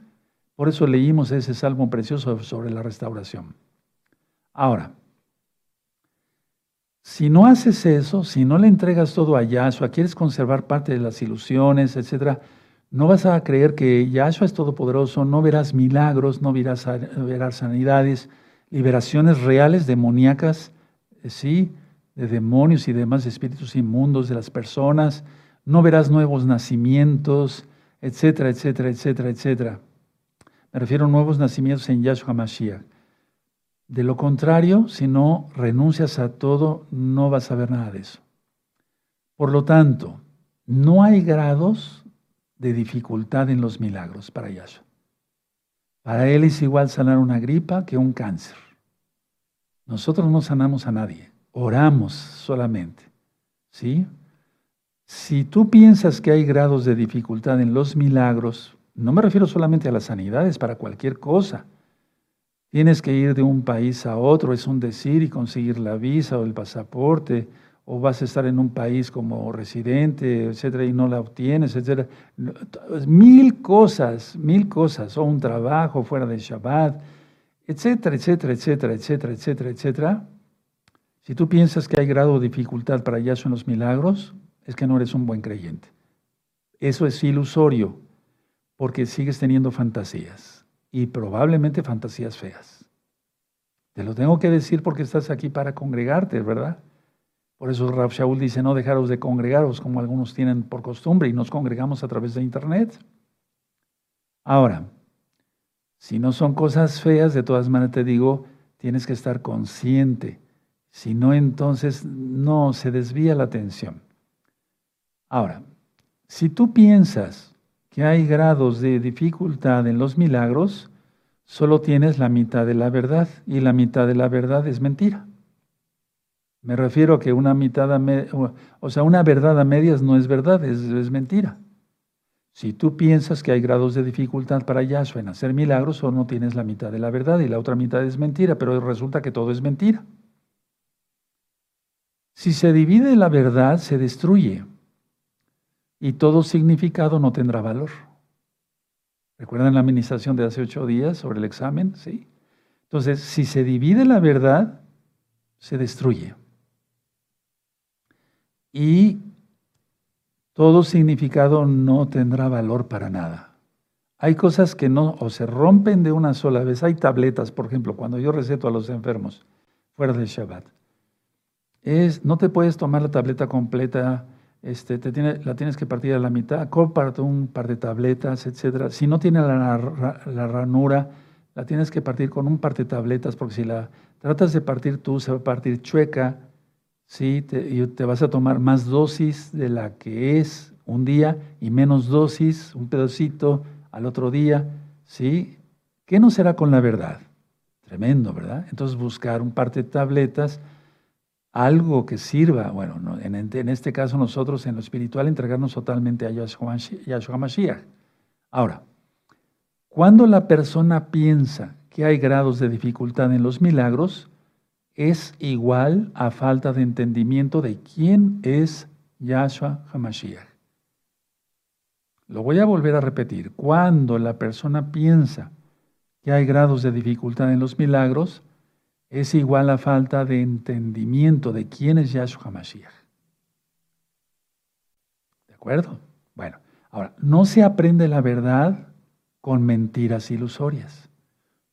Por eso leímos ese salmo precioso sobre la restauración. Ahora, si no haces eso, si no le entregas todo a Yahshua, quieres conservar parte de las ilusiones, etc., no vas a creer que Yahshua es todopoderoso, no verás milagros, no verás, sanidades, liberaciones reales, demoníacas, sí, de demonios y demás espíritus inmundos de las personas, no verás nuevos nacimientos, etcétera, etcétera, etcétera, etcétera. Me refiero a nuevos nacimientos en Yahshua Mashiach. De lo contrario, si no renuncias a todo, no vas a ver nada de eso. Por lo tanto, no hay grados de dificultad en los milagros para Yahshua. Para Él es igual sanar una gripa que un cáncer. Nosotros no sanamos a nadie, oramos solamente. ¿Sí? Si tú piensas que hay grados de dificultad en los milagros, no me refiero solamente a las sanidades, para cualquier cosa. Tienes que ir de un país a otro, es un decir, y conseguir la visa o el pasaporte, o vas a estar en un país como residente, etcétera, y no la obtienes, etcétera. Mil cosas, mil cosas, o un trabajo fuera de Shabbat, etcétera, etcétera, etcétera, etcétera, etcétera, etcétera. Si tú piensas que hay grado de dificultad para allá en los milagros, es que no eres un buen creyente. Eso es ilusorio, porque sigues teniendo fantasías, y probablemente fantasías feas. Te lo tengo que decir porque estás aquí para congregarte, ¿verdad? Por eso Rab Shaul dice, no dejaros de congregaros como algunos tienen por costumbre y nos congregamos a través de Internet. Ahora, si no son cosas feas, de todas maneras te digo, tienes que estar consciente. Si no, entonces no se desvía la atención. Ahora, si tú piensas que hay grados de dificultad en los milagros, solo tienes la mitad de la verdad y la mitad de la verdad es mentira. Me refiero a que una mitad, a o sea, una verdad a medias no es verdad, es, mentira. Si tú piensas que hay grados de dificultad para Yahshua en hacer milagros, solo no tienes la mitad de la verdad y la otra mitad es mentira, pero resulta que todo es mentira. Si se divide la verdad, se destruye y todo significado no tendrá valor. ¿Recuerdan la administración de hace ocho días sobre el examen? Sí. Entonces, si se divide la verdad, se destruye y todo significado no tendrá valor para nada. Hay cosas que no o se rompen de una sola vez. Hay tabletas, por ejemplo, cuando yo receto a los enfermos fuera del Shabbat. Es, no te puedes tomar la tableta completa, este, te tiene, la tienes que partir a la mitad, comparte un par de tabletas, etc. Si no tiene la, la ranura, la tienes que partir con un par de tabletas, porque si la tratas de partir tú, se va a partir chueca, ¿sí? Te, te vas a tomar más dosis de la que es un día y menos dosis, un pedacito al otro día, ¿sí? ¿Qué no será con la verdad? Tremendo, ¿verdad? Entonces buscar un par de tabletas, algo que sirva, bueno, en, este caso nosotros en lo espiritual entregarnos totalmente a Yahshua Mashiach. Ahora, cuando la persona piensa que hay grados de dificultad en los milagros, es igual a falta de entendimiento de quién es Yahshua HaMashiach. Lo voy a volver a repetir. Cuando la persona piensa que hay grados de dificultad en los milagros, es igual a falta de entendimiento de quién es Yahshua HaMashiach. ¿De acuerdo? Bueno, ahora, no se aprende la verdad con mentiras ilusorias.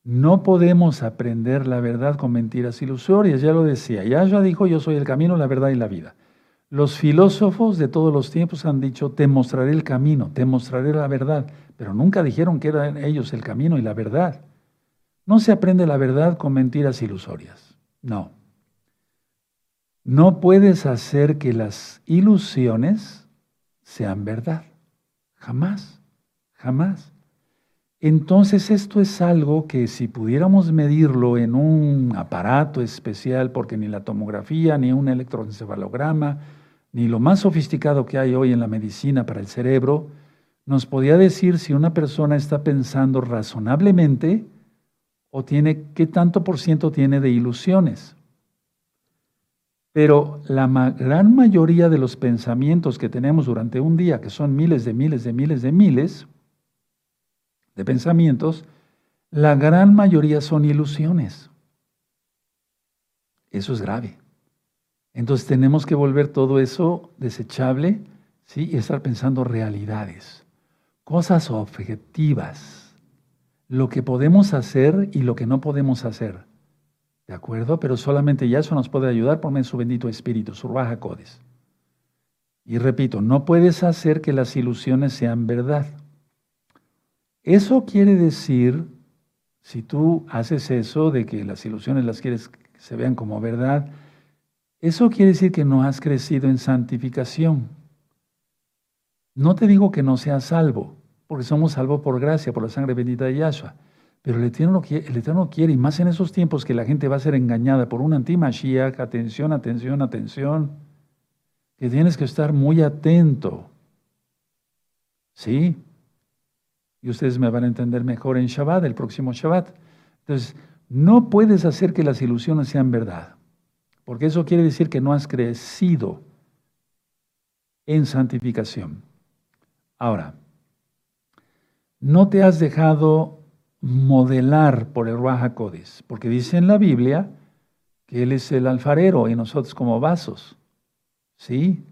No podemos aprender la verdad con mentiras ilusorias, ya lo decía. Yahshua dijo, yo soy el camino, la verdad y la vida. Los filósofos de todos los tiempos han dicho, te mostraré el camino, te mostraré la verdad, pero nunca dijeron que eran ellos el camino y la verdad. No se aprende la verdad con mentiras ilusorias. No. No puedes hacer que las ilusiones sean verdad. Jamás, jamás. Entonces esto es algo que si pudiéramos medirlo en un aparato especial, porque ni la tomografía, ni un electroencefalograma, ni lo más sofisticado que hay hoy en la medicina para el cerebro, nos podía decir si una persona está pensando razonablemente o tiene qué tanto por ciento tiene de ilusiones. Pero la gran mayoría de los pensamientos que tenemos durante un día, que son miles de miles de miles de miles, de pensamientos, la gran mayoría son ilusiones. Eso es grave. Entonces tenemos que volver todo eso desechable ¿sí? y estar pensando realidades, cosas objetivas, lo que podemos hacer y lo que no podemos hacer. ¿De acuerdo? Pero solamente ya eso nos puede ayudar por medio de su bendito espíritu, su Raja Codes. Y repito, no puedes hacer que las ilusiones sean verdad. Eso quiere decir, si tú haces eso de que las ilusiones las quieres que se vean como verdad, eso quiere decir que no has crecido en santificación. No te digo que no seas salvo, porque somos salvos por gracia, por la sangre bendita de Yahshua. Pero el Eterno, el Eterno quiere, y más en esos tiempos que la gente va a ser engañada por un anti-Mashiach, atención, atención, atención, que tienes que estar muy atento. ¿Sí? Y ustedes me van a entender mejor en Shabbat, el próximo Shabbat. Entonces, no puedes hacer que las ilusiones sean verdad, porque eso quiere decir que no has crecido en santificación. Ahora, no te has dejado modelar por el Raja porque dice en la Biblia que Él es el alfarero y nosotros como vasos. ¿Sí?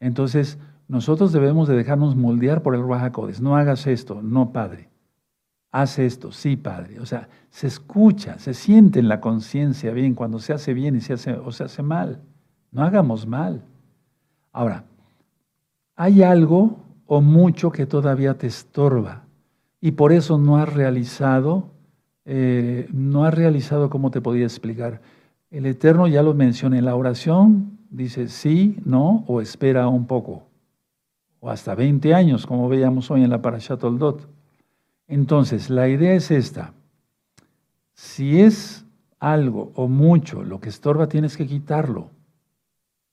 Entonces, nosotros debemos de dejarnos moldear por el Raja No hagas esto, no, Padre. Haz esto, sí, Padre. O sea, se escucha, se siente en la conciencia bien cuando se hace bien y se hace, o se hace mal. No hagamos mal. Ahora, hay algo o mucho que todavía te estorba y por eso no has realizado, eh, no has realizado, ¿cómo te podía explicar? El Eterno ya lo mencioné en la oración, dice sí, no o espera un poco, o hasta 20 años, como veíamos hoy en la Parashat Oldot. Entonces, la idea es esta. Si es algo o mucho lo que estorba, tienes que quitarlo.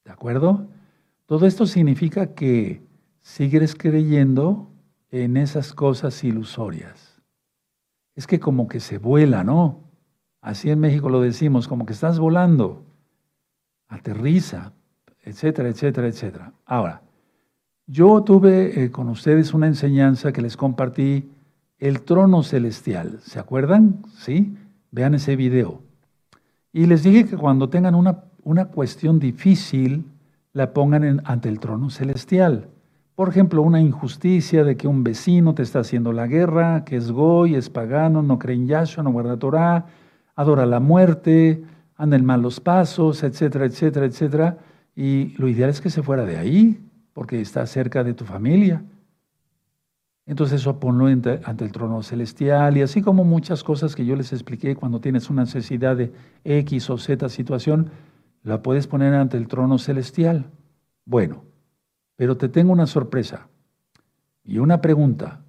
¿De acuerdo? Todo esto significa que sigues creyendo en esas cosas ilusorias. Es que como que se vuela, ¿no? Así en México lo decimos, como que estás volando. Aterriza, etcétera, etcétera, etcétera. Ahora, yo tuve eh, con ustedes una enseñanza que les compartí, el trono celestial. ¿Se acuerdan? Sí. Vean ese video. Y les dije que cuando tengan una, una cuestión difícil, la pongan ante el trono celestial. Por ejemplo, una injusticia de que un vecino te está haciendo la guerra, que es goy, es pagano, no cree en Yahshua, no guarda Torah, adora la muerte, anda en malos pasos, etcétera, etcétera, etcétera. Y lo ideal es que se fuera de ahí, porque está cerca de tu familia. Entonces eso ponlo ante, el trono celestial y así como muchas cosas que yo les expliqué cuando tienes una necesidad de X o Z situación, la puedes poner ante el trono celestial. Bueno, pero te tengo una sorpresa y una pregunta.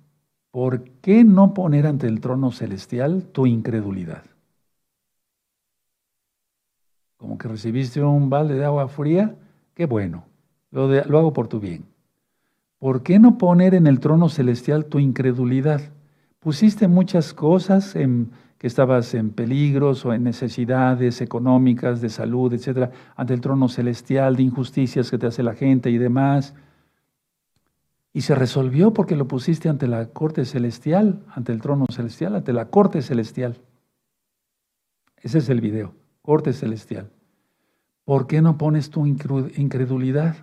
¿Por qué no poner ante el trono celestial tu incredulidad? Como que recibiste un balde de agua fría, qué bueno, lo, lo hago por tu bien. ¿Por qué no poner en el trono celestial tu incredulidad? Pusiste muchas cosas en que estabas en peligros o en necesidades económicas, de salud, etcétera, ante el trono celestial, de injusticias que te hace la gente y demás. Y se resolvió porque lo pusiste ante la corte celestial, ante el trono celestial, ante la corte celestial. Ese es el video, corte celestial. ¿Por qué no pones tu incredulidad?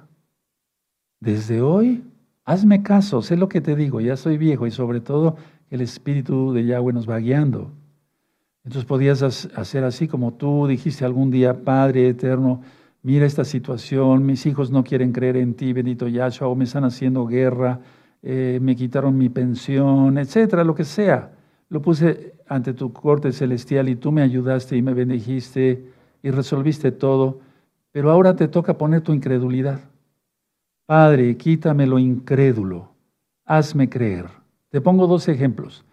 Desde hoy, hazme caso, sé lo que te digo, ya soy viejo y sobre todo el Espíritu de Yahweh nos va guiando. Entonces podías hacer así como tú dijiste algún día, Padre eterno, mira esta situación, mis hijos no quieren creer en ti, bendito Yahshua, o me están haciendo guerra, eh, me quitaron mi pensión, etcétera, lo que sea. Lo puse ante tu corte celestial y tú me ayudaste y me bendijiste y resolviste todo, pero ahora te toca poner tu incredulidad. Padre, quítame lo incrédulo, hazme creer. Te pongo dos ejemplos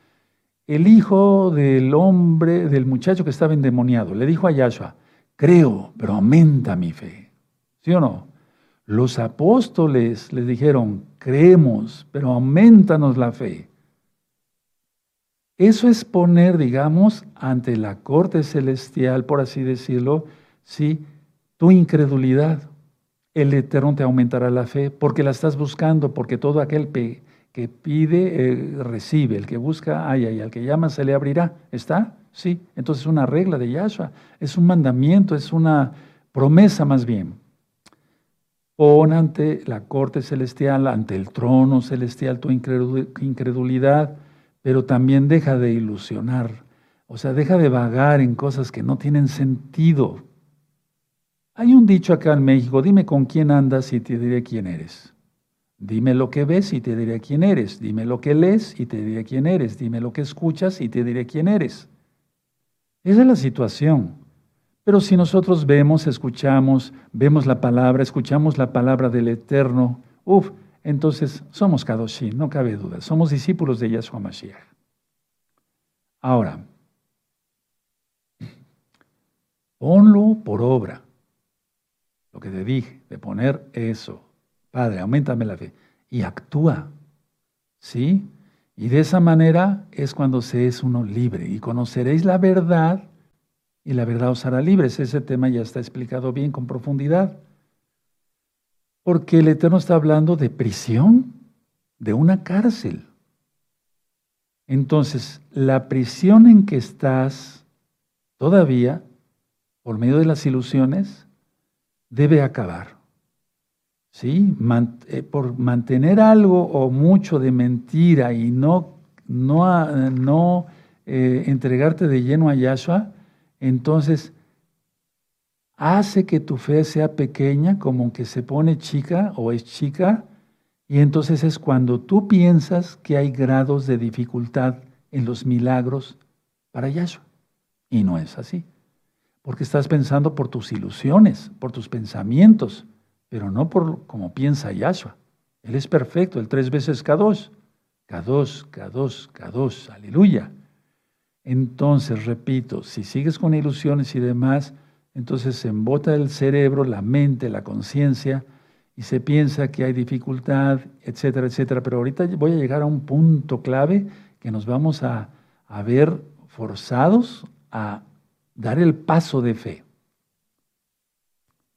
el hijo del hombre, del muchacho que estaba endemoniado, le dijo a Yahshua, creo, pero aumenta mi fe. ¿Sí o no? Los apóstoles le dijeron, creemos, pero aumentanos la fe. Eso es poner, digamos, ante la corte celestial, por así decirlo, sí, tu incredulidad. El Eterno te aumentará la fe porque la estás buscando, porque todo aquel que pide, eh, recibe. El que busca, haya. Y al que llama, se le abrirá. ¿Está? Sí. Entonces es una regla de Yahshua. Es un mandamiento, es una promesa más bien. Pon ante la corte celestial, ante el trono celestial tu incredulidad, pero también deja de ilusionar. O sea, deja de vagar en cosas que no tienen sentido. Hay un dicho acá en México, dime con quién andas y te diré quién eres. Dime lo que ves y te diré quién eres. Dime lo que lees y te diré quién eres. Dime lo que escuchas y te diré quién eres. Esa es la situación. Pero si nosotros vemos, escuchamos, vemos la palabra, escuchamos la palabra del Eterno, uff, entonces somos Kadoshim, no cabe duda. Somos discípulos de Yahshua Mashiach. Ahora, ponlo por obra. Lo que te dije, de poner eso, Padre, aumentame la fe. Y actúa. ¿Sí? Y de esa manera es cuando se es uno libre. Y conoceréis la verdad y la verdad os hará libres. Ese tema ya está explicado bien con profundidad. Porque el Eterno está hablando de prisión, de una cárcel. Entonces, la prisión en que estás todavía, por medio de las ilusiones, debe acabar. ¿Sí? Eh, por mantener algo o mucho de mentira y no, no, no eh, entregarte de lleno a Yahshua, entonces hace que tu fe sea pequeña, como que se pone chica o es chica, y entonces es cuando tú piensas que hay grados de dificultad en los milagros para Yahshua. Y no es así. Porque estás pensando por tus ilusiones, por tus pensamientos, pero no por como piensa Yahshua. Él es perfecto, el tres veces K2. K2, K2, K2, aleluya. Entonces, repito, si sigues con ilusiones y demás, entonces se embota el cerebro, la mente, la conciencia, y se piensa que hay dificultad, etcétera, etcétera. Pero ahorita voy a llegar a un punto clave que nos vamos a, a ver forzados a dar el paso de fe.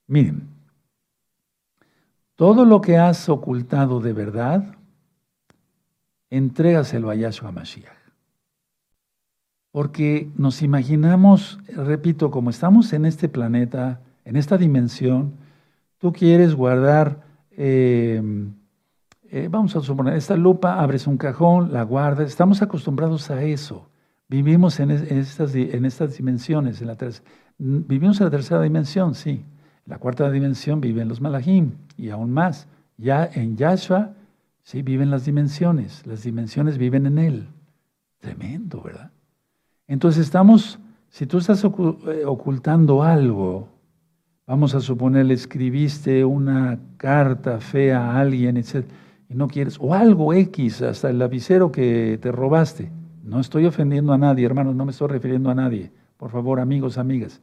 Miren, todo lo que has ocultado de verdad, entrégaselo a Yahshua Mashiach. Porque nos imaginamos, repito, como estamos en este planeta, en esta dimensión, tú quieres guardar, eh, eh, vamos a suponer, esta lupa, abres un cajón, la guardas, estamos acostumbrados a eso. Vivimos en, estas, en estas, dimensiones, en la vivimos en la tercera dimensión, sí. En la cuarta dimensión viven los malajim y aún más. Ya en Yahshua, sí, viven las dimensiones, las dimensiones viven en Él. Tremendo, ¿verdad? Entonces estamos, si tú estás eh, ocultando algo, vamos a suponer, le escribiste una carta fea a alguien, etc., y no quieres, o algo X, hasta el lapicero que te robaste. No estoy ofendiendo a nadie, hermanos, no me estoy refiriendo a nadie. Por favor, amigos, amigas.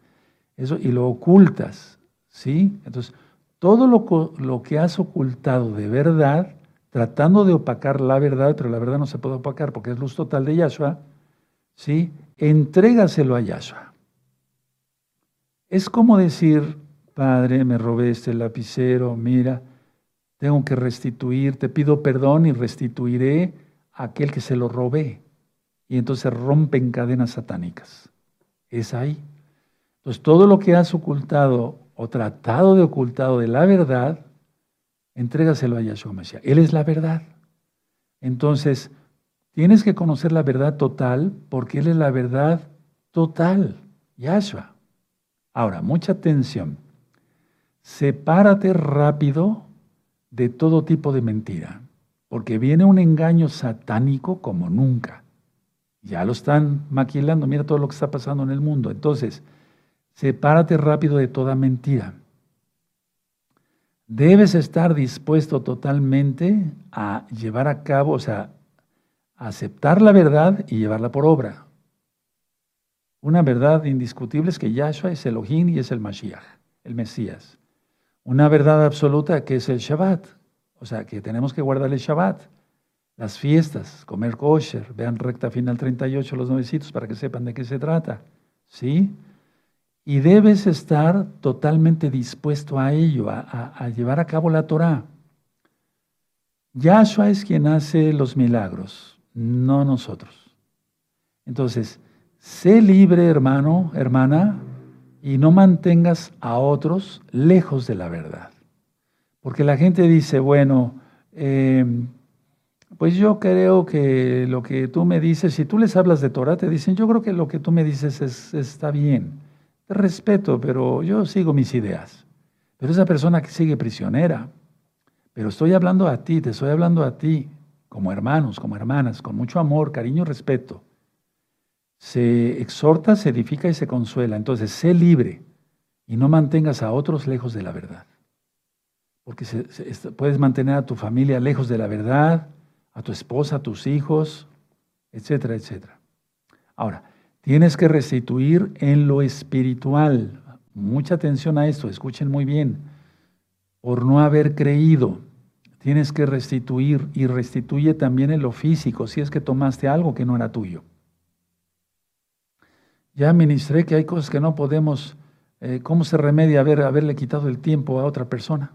Eso, y lo ocultas, ¿sí? Entonces, todo lo, lo que has ocultado de verdad, tratando de opacar la verdad, pero la verdad no se puede opacar porque es luz total de Yahshua, ¿sí? Entrégaselo a Yahshua. Es como decir, Padre, me robé este lapicero, mira, tengo que restituir, te pido perdón y restituiré a aquel que se lo robé. Y entonces rompen cadenas satánicas. Es ahí. Entonces todo lo que has ocultado o tratado de ocultado de la verdad, entrégaselo a Yahshua Mashiach. Él es la verdad. Entonces, Tienes que conocer la verdad total porque Él es la verdad total, Yahshua. Ahora, mucha atención. Sepárate rápido de todo tipo de mentira, porque viene un engaño satánico como nunca. Ya lo están maquilando, mira todo lo que está pasando en el mundo. Entonces, sepárate rápido de toda mentira. Debes estar dispuesto totalmente a llevar a cabo, o sea, aceptar la verdad y llevarla por obra. Una verdad indiscutible es que Yahshua es Elohim y es el Mashiach, el Mesías. Una verdad absoluta que es el Shabbat, o sea, que tenemos que guardar el Shabbat, las fiestas, comer kosher, vean recta final 38 los novecitos para que sepan de qué se trata, ¿sí? Y debes estar totalmente dispuesto a ello, a, llevar a cabo la Torah. Yahshua es quien hace los milagros no nosotros. Entonces, sé libre, hermano, hermana, y no mantengas a otros lejos de la verdad. Porque la gente dice, bueno, em, pues yo creo que lo que tú me dices, si tú les hablas de Torah, te dicen, yo creo que lo que tú me dices está bien. Respeto, pero yo sigo mis ideas. Pero esa persona que sigue prisionera, pero estoy hablando a ti, te estoy hablando a ti, como hermanos, como hermanas, con mucho amor, cariño respeto. Se exhorta, se edifica y se consuela. Entonces, sé libre y no mantengas a otros lejos de la verdad. Porque puedes mantener a tu familia lejos de la verdad, a tu esposa, a tus hijos, etcétera, etcétera. Ahora, tienes que restituir en lo espiritual. mucha atención a esto, escuchen muy bien, por no haber creído, tienes que restituir y restituye también en lo físico si es que tomaste algo que no era tuyo. Ya ministré que hay cosas que no podemos, eh, ¿cómo se remedia haber, haberle quitado el tiempo a otra persona?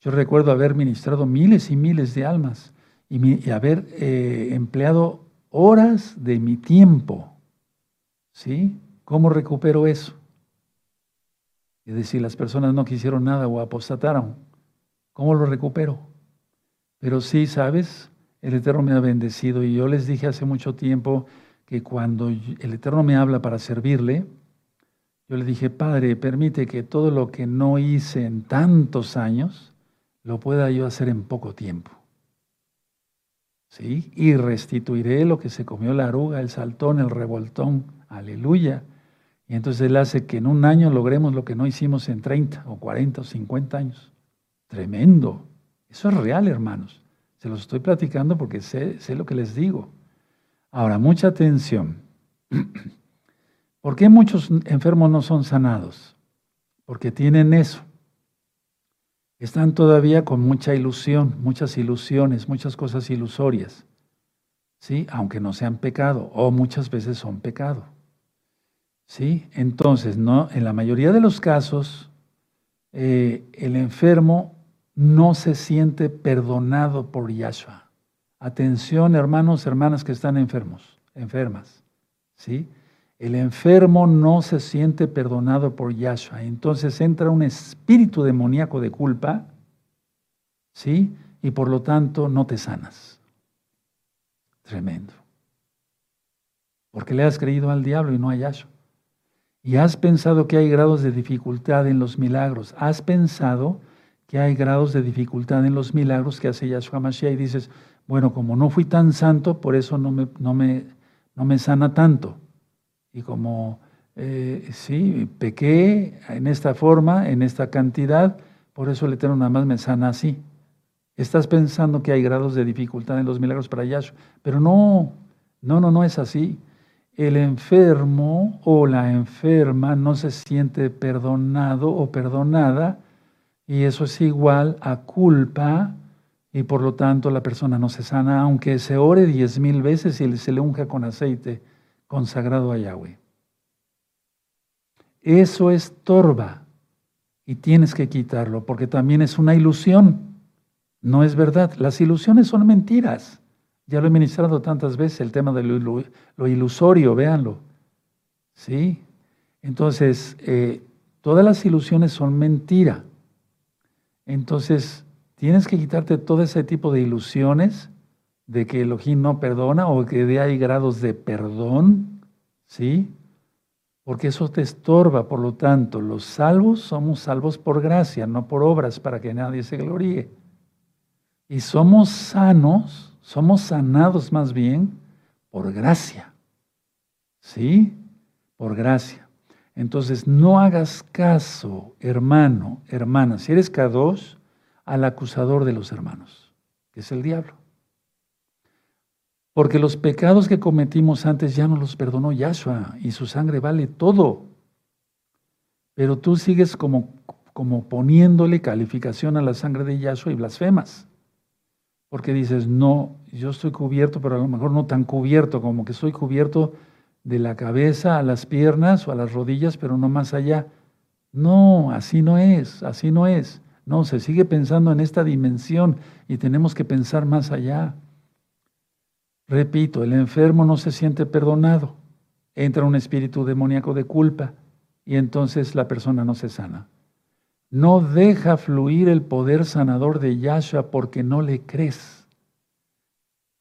Yo recuerdo haber ministrado miles y miles de almas y, haber eh, empleado horas de mi tiempo. ¿Sí? ¿Cómo recupero eso? Es decir, las personas no quisieron nada o apostataron. ¿Cómo lo recupero? Pero sí, ¿sabes? El Eterno me ha bendecido y yo les dije hace mucho tiempo que cuando el Eterno me habla para servirle, yo le dije, Padre, permite que todo lo que no hice en tantos años, lo pueda yo hacer en poco tiempo. ¿Sí? Y restituiré lo que se comió la aruga, el saltón, el revoltón. Aleluya. Y entonces Él hace que en un año logremos lo que no hicimos en 30 o 40 o 50 años. Tremendo. Eso es real, hermanos. Se los estoy platicando porque sé, sé lo que les digo. Ahora, mucha atención. (clears throat) ¿Por qué muchos enfermos no son sanados? Porque tienen eso. Están todavía con mucha ilusión, muchas ilusiones, muchas cosas ilusorias. ¿Sí? Aunque no sean pecado, o muchas veces son pecado. ¿Sí? Entonces, no, en la mayoría de los casos, eh, el enfermo no se siente perdonado por Yahshua. Atención, hermanos, hermanas que están enfermos, enfermas. ¿sí? El enfermo no se siente perdonado por Yahshua. Entonces entra un espíritu demoníaco de culpa, ¿sí? Y por lo tanto no te sanas. Tremendo. Porque le has creído al diablo y no a Yahshua. Y has pensado que hay grados de dificultad en los milagros. Has pensado que hay grados de dificultad en los milagros que hace Yahshua Mashiach y dices, bueno, como no fui tan santo, por eso no me, no me, no me sana tanto. Y como, eh, sí, pequé en esta forma, en esta cantidad, por eso el Eterno nada más me sana así. Estás pensando que hay grados de dificultad en los milagros para Yahshua, pero no, no, no, no es así. El enfermo o la enferma no se siente perdonado o perdonada y eso es igual a culpa y por lo tanto la persona no se sana, aunque se ore diez mil veces y se le unja con aceite consagrado a Yahweh. Eso es torba y tienes que quitarlo porque también es una ilusión, no es verdad. Las ilusiones son mentiras. Ya lo he ministrado tantas veces, el tema de lo, ilusorio, véanlo. ¿Sí? Entonces, eh, todas las ilusiones son mentira. Entonces, Tienes que quitarte todo ese tipo de ilusiones de que Elohim no perdona o que hay grados de perdón, ¿sí? Porque eso te estorba, por lo tanto, los salvos somos salvos por gracia, no por obras para que nadie se gloríe. Y somos sanos, somos sanados más bien por gracia, ¿sí? Por gracia. Entonces, no hagas caso, hermano, hermana, si eres K2, al acusador de los hermanos, que es el diablo. Porque los pecados que cometimos antes ya no los perdonó Yahshua y su sangre vale todo. Pero tú sigues como, como poniéndole calificación a la sangre de Yahshua y blasfemas. Porque dices, no, yo estoy cubierto, pero a lo mejor no tan cubierto, como que soy cubierto de la cabeza a las piernas o a las rodillas, pero no más allá. No, así no es, así no es. No, se sigue pensando en esta dimensión y tenemos que pensar más allá. Repito, el enfermo no se siente perdonado. Entra un espíritu demoníaco de culpa y entonces la persona no se sana. No deja fluir el poder sanador de Yahshua porque no le crees.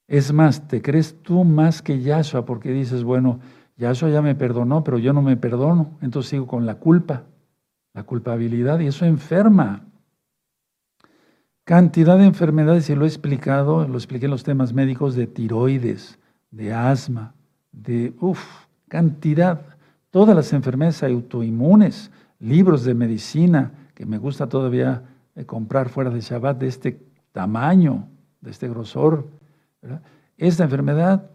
Es más, te crees tú más que Yahshua porque dices, bueno, Yahshua ya me perdonó, pero yo no me perdono, entonces sigo con la culpa, la culpabilidad y eso enferma. Cantidad de enfermedades, y lo he explicado, lo expliqué en los temas médicos de tiroides, de asma, de, uff, cantidad, todas las enfermedades autoinmunes, libros de medicina, que me gusta todavía eh, comprar fuera de Shabbat de este tamaño, de este grosor. Esta enfermedad,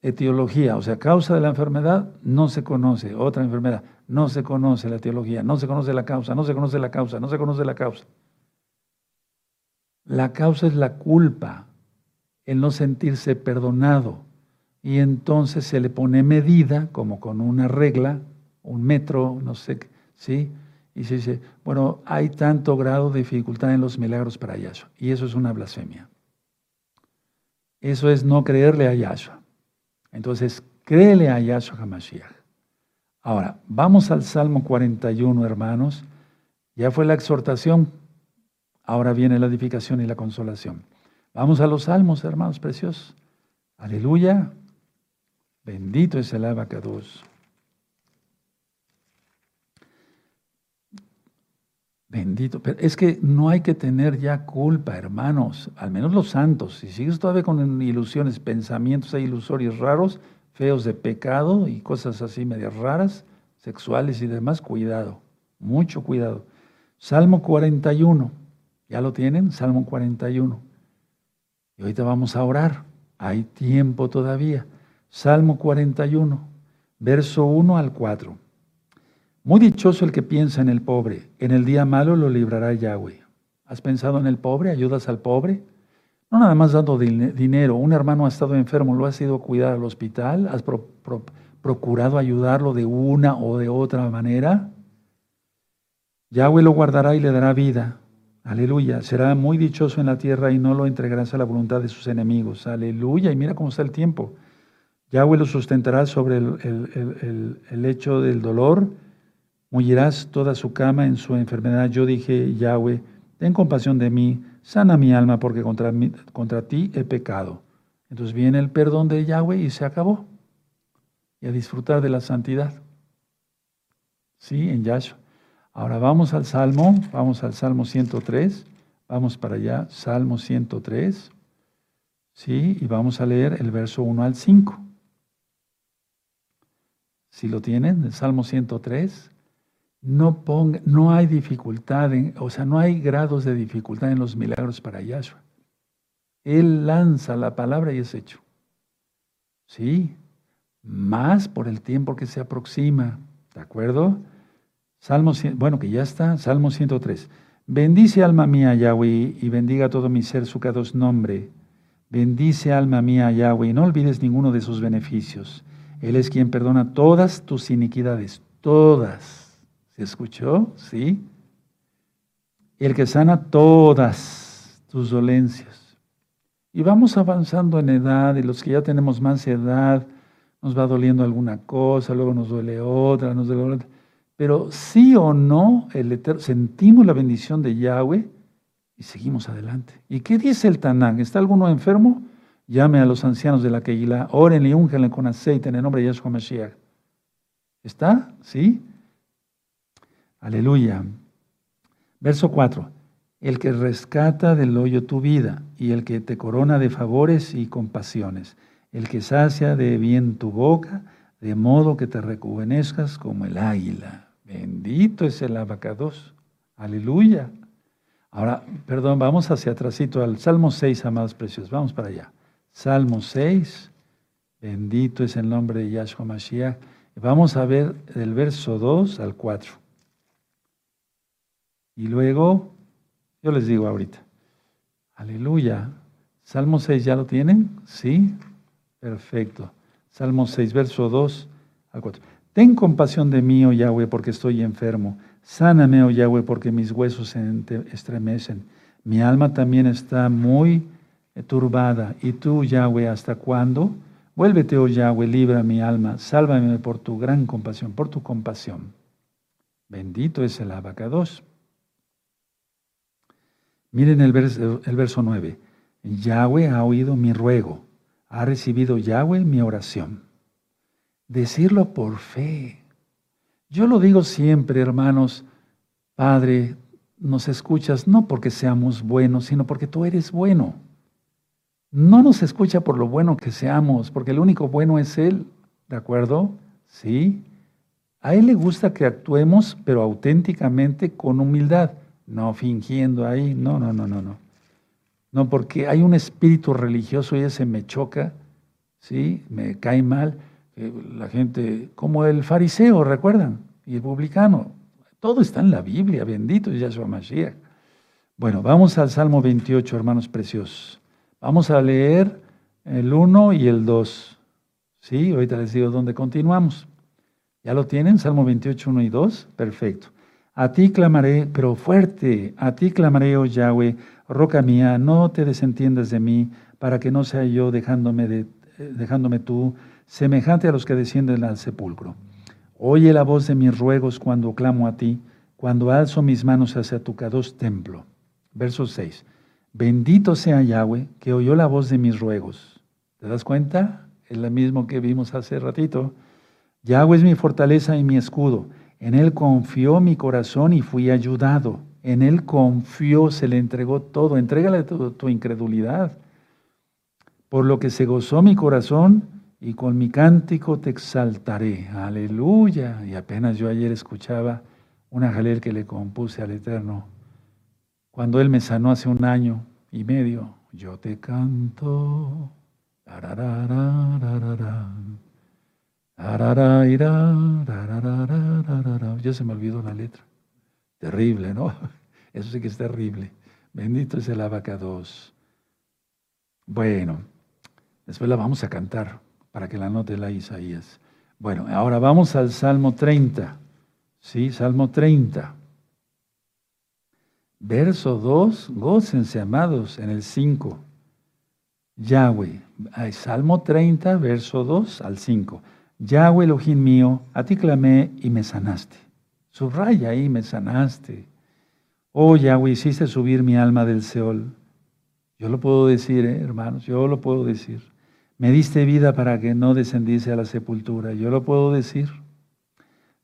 etiología, o sea, causa de la enfermedad, no se conoce. Otra enfermedad, no se conoce la teología, no se conoce la causa, no se conoce la causa, no se conoce la causa. La causa es la culpa, el no sentirse perdonado. Y entonces se le pone medida, como con una regla, un metro, no sé, ¿sí? Y se dice, bueno, hay tanto grado de dificultad en los milagros para Yahshua. Y eso es una blasfemia. Eso es no creerle a Yahshua. Entonces, créele a Yahshua HaMashiach. Ahora, vamos al Salmo 41, hermanos. Ya fue la exhortación, ahora viene la edificación y la consolación. Vamos a los salmos, hermanos preciosos. Aleluya. Bendito es el abacados. Bendito. Pero es que no hay que tener ya culpa, hermanos. Al menos los santos. Si sigues todavía con ilusiones, pensamientos ilusorios raros, feos de pecado y cosas así medias raras, sexuales y demás, cuidado. Mucho cuidado. Salmo 41. ¿Ya lo tienen? Salmo 41. Y ahorita vamos a orar. Hay tiempo todavía. Salmo 41, verso 1 al 4. Muy dichoso el que piensa en el pobre. En el día malo lo librará Yahweh. ¿Has pensado en el pobre? ¿Ayudas al pobre? No nada más dando dinero. Un hermano ha estado enfermo, lo has ido a cuidar al hospital. ¿Has procurado ayudarlo de una o de otra manera? Yahweh lo guardará y le dará vida. Aleluya. Será muy dichoso en la tierra y no lo entregarás a la voluntad de sus enemigos. Aleluya. Y mira cómo está el tiempo. Yahweh lo sustentará sobre el, hecho del dolor. Mullirás toda su cama en su enfermedad. Yo dije, Yahweh, ten compasión de mí, sana mi alma, porque contra, contra ti he pecado. Entonces viene el perdón de Yahweh y se acabó. Y a disfrutar de la santidad. Sí, en Yahshua. Ahora vamos al Salmo, vamos al Salmo 103, vamos para allá, Salmo 103, ¿sí? Y vamos a leer el verso 1 al 5. Si lo tienen, el Salmo 103, no, ponga, no hay dificultad, o sea, no hay grados de dificultad en los milagros para Yahshua. Él lanza la palabra y es hecho. ¿Sí? Más por el tiempo que se aproxima, ¿de acuerdo? Salmo, bueno, que ya está, Salmo 103. Bendice alma mía Yahweh y bendiga todo mi ser su cados nombre. Bendice alma mía Yahweh y no olvides ninguno de sus beneficios. Él es quien perdona todas tus iniquidades, todas. ¿Se escuchó? ¿Sí? El que sana todas tus dolencias. Y vamos avanzando en edad y los que ya tenemos más edad, nos va doliendo alguna cosa, luego nos duele otra, nos duele otra. Pero sí o no, el sentimos la bendición de Yahweh y seguimos adelante. ¿Y qué dice el Tanán? ¿Está alguno enfermo? Llame a los ancianos de la Keilah, oren y úngenle con aceite en el nombre de Yahshua Mashiach. ¿Está? ¿Sí? Aleluya. Verso 4. El que rescata del hoyo tu vida y el que te corona de favores y compasiones, el que sacia de bien tu boca, de modo que te rejuvenezcas como el águila. Bendito es el abacados. Aleluya. Ahora, perdón, vamos hacia atrásito al Salmo 6, amados precios. Vamos para allá. Salmo 6. Bendito es el nombre de Yahshua Mashiach. Vamos a ver del verso 2 al 4. Y luego, yo les digo ahorita. Aleluya. Salmo 6, ¿ya lo tienen? Sí. Perfecto. Salmo 6, verso 2 al 4. Ten compasión de mí, oh Yahweh, porque estoy enfermo. Sáname, oh Yahweh, porque mis huesos se estremecen. Mi alma también está muy turbada. ¿Y tú, Yahweh, hasta cuándo? Vuélvete, oh Yahweh, libra mi alma. Sálvame por tu gran compasión, por tu compasión. Bendito es el abacados. Miren el verso, el verso 9. Yahweh ha oído mi ruego. Ha recibido Yahweh mi oración. Decirlo por fe. Yo lo digo siempre, hermanos, Padre, nos escuchas no porque seamos buenos, sino porque tú eres bueno. No nos escucha por lo bueno que seamos, porque el único bueno es Él, ¿de acuerdo? Sí. A Él le gusta que actuemos, pero auténticamente con humildad, no fingiendo ahí, no, no, no, no, no. No, porque hay un espíritu religioso y ese me choca, ¿sí? Me cae mal la gente, como el fariseo, ¿recuerdan? y el publicano. Todo está en la Biblia, bendito es Yahshua Mashiach. Bueno, vamos al Salmo 28, hermanos preciosos. Vamos a leer el 1 y el 2. Sí, ahorita les digo dónde continuamos. ¿Ya lo tienen? Salmo 28, 1 y 2. Perfecto. A ti clamaré, pero fuerte, a ti clamaré, oh Yahweh, roca mía, no te desentiendas de mí, para que no sea yo dejándome, de, eh, dejándome tú, semejante a los que descienden al sepulcro. Oye la voz de mis ruegos cuando clamo a ti, cuando alzo mis manos hacia tu cados templo. Verso 6. Bendito sea Yahweh, que oyó la voz de mis ruegos. ¿Te das cuenta? Es lo mismo que vimos hace ratito. Yahweh es mi fortaleza y mi escudo. En Él confió mi corazón y fui ayudado. En Él confió, se le entregó todo. Entrégale tu, tu incredulidad. Por lo que se gozó mi corazón y con mi cántico te exaltaré. Aleluya. Y apenas yo ayer escuchaba una jalel que le compuse al Eterno. Cuando Él me sanó hace un año y medio, yo te canto. Ya se me olvidó la letra. Terrible, ¿no? (laughs) Eso sí que es terrible. Bendito es el abacados. Bueno, después la vamos a cantar para que la note la Isaías. Bueno, ahora vamos al Salmo 30. Sí, Salmo 30. Verso 2, gócense amados en el 5. Yahweh, Salmo 30, verso 2 al 5. Yahweh Elohim mío, a ti clamé y me sanaste. Subraya ahí, me sanaste. Oh Yahweh, hiciste subir mi alma del Seol. Yo lo puedo decir, eh, hermanos, yo lo puedo decir. Me diste vida para que no descendiese a la sepultura. Yo lo puedo decir.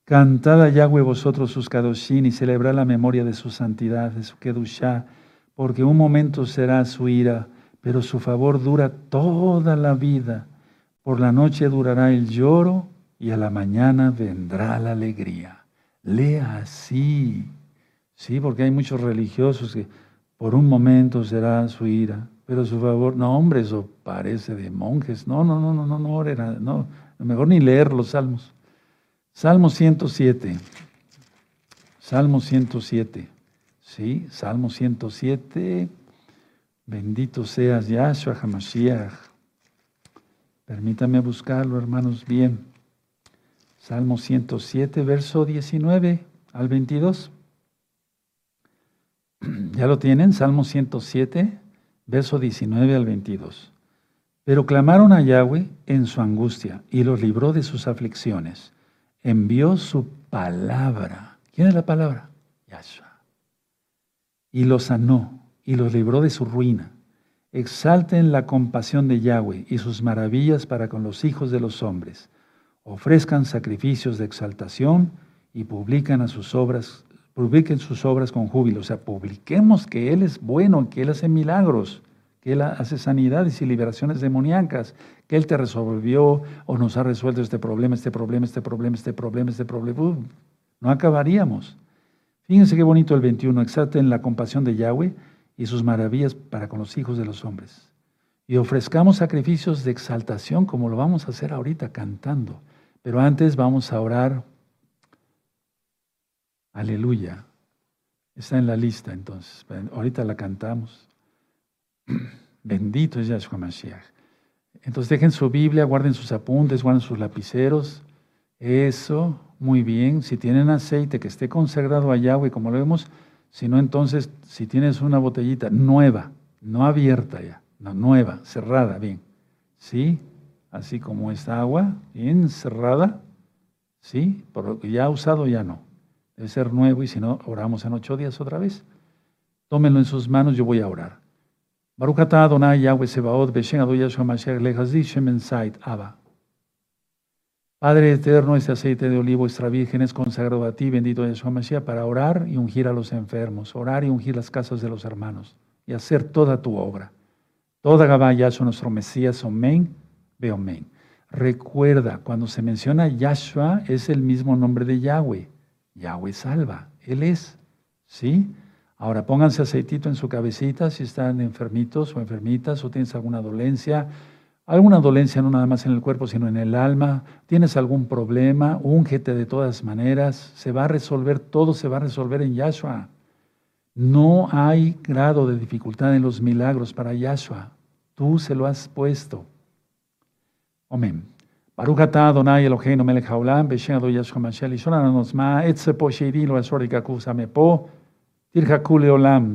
Cantad a Yahweh vosotros sus kadoshim y celebrad la memoria de su santidad, de su kedushá, porque un momento será su ira, pero su favor dura toda la vida. Por la noche durará el lloro y a la mañana vendrá la alegría. Lea así. Sí, porque hay muchos religiosos que por un momento será su ira, pero su favor, no hombre, eso parece de monjes. No, no, no, no, no, no, era, no, mejor ni leer los salmos. Salmo 107. Salmo 107. Sí, Salmo 107. Bendito seas Yahshua HaMashiach. Permítame buscarlo, hermanos, bien. Salmo 107, verso 19 al 22. (clears throat) ¿Ya lo tienen? Salmo 107, verso 19 al 22. Pero clamaron a Yahweh en su angustia y los libró de sus aflicciones. Envió su palabra. ¿Quién es la palabra? Yahshua. Y los sanó y los libró de su ruina. Exalten la compasión de Yahweh y sus maravillas para con los hijos de los hombres. Ofrezcan sacrificios de exaltación y publican a sus obras, publiquen sus obras con júbilo. O sea, publiquemos que Él es bueno, que Él hace milagros, que Él hace sanidades y liberaciones demoníacas, que Él te resolvió o nos ha resuelto este problema, este problema, este problema, este problema, este problema. no acabaríamos. Fíjense qué bonito el 21. Exalten la compasión de Yahweh y sus maravillas para con los hijos de los hombres. Y ofrezcamos sacrificios de exaltación como lo vamos a hacer ahorita cantando. Pero antes vamos a orar. Aleluya. Está en la lista entonces. Ahorita la cantamos. (clears throat) Bendito es Yahshua Mashiach. Entonces dejen su Biblia, guarden sus apuntes, guarden sus lapiceros. Eso, muy bien. Si tienen aceite que esté consagrado a Yahweh, como lo vemos, sino entonces, si tienes una botellita nueva, no abierta ya, no, nueva, cerrada, bien, ¿sí? Así como esta agua, bien cerrada, ¿sí? Porque ya usado ya no. Debe ser nuevo y si no, oramos en ocho días otra vez. Tómenlo en sus manos, yo voy a orar. Baruch Adonai Yahweh Sebaot, Beshen Mashiach Shemen Abba. Padre eterno, este aceite de olivo extra virgen es consagrado a ti, bendito Yeshua Mashiach, para orar y ungir a los enfermos, orar y ungir las casas de los hermanos y hacer toda tu obra. Toda Gabá Yahshua, nuestro Mesías, Omen, ve Omen. Recuerda, cuando se menciona Yahshua, es el mismo nombre de Yahweh. Yahweh salva, Él es. ¿Sí? Ahora pónganse aceitito en su cabecita si están enfermitos o enfermitas o tienes alguna dolencia alguna dolencia no nada más en el cuerpo, sino en el alma, tienes algún problema, úngete de todas maneras, se va a resolver, todo se va a resolver en Yahshua. No hay grado de dificultad en los milagros para Yahshua. Tú se lo has puesto. Amén. Melech haolam lo.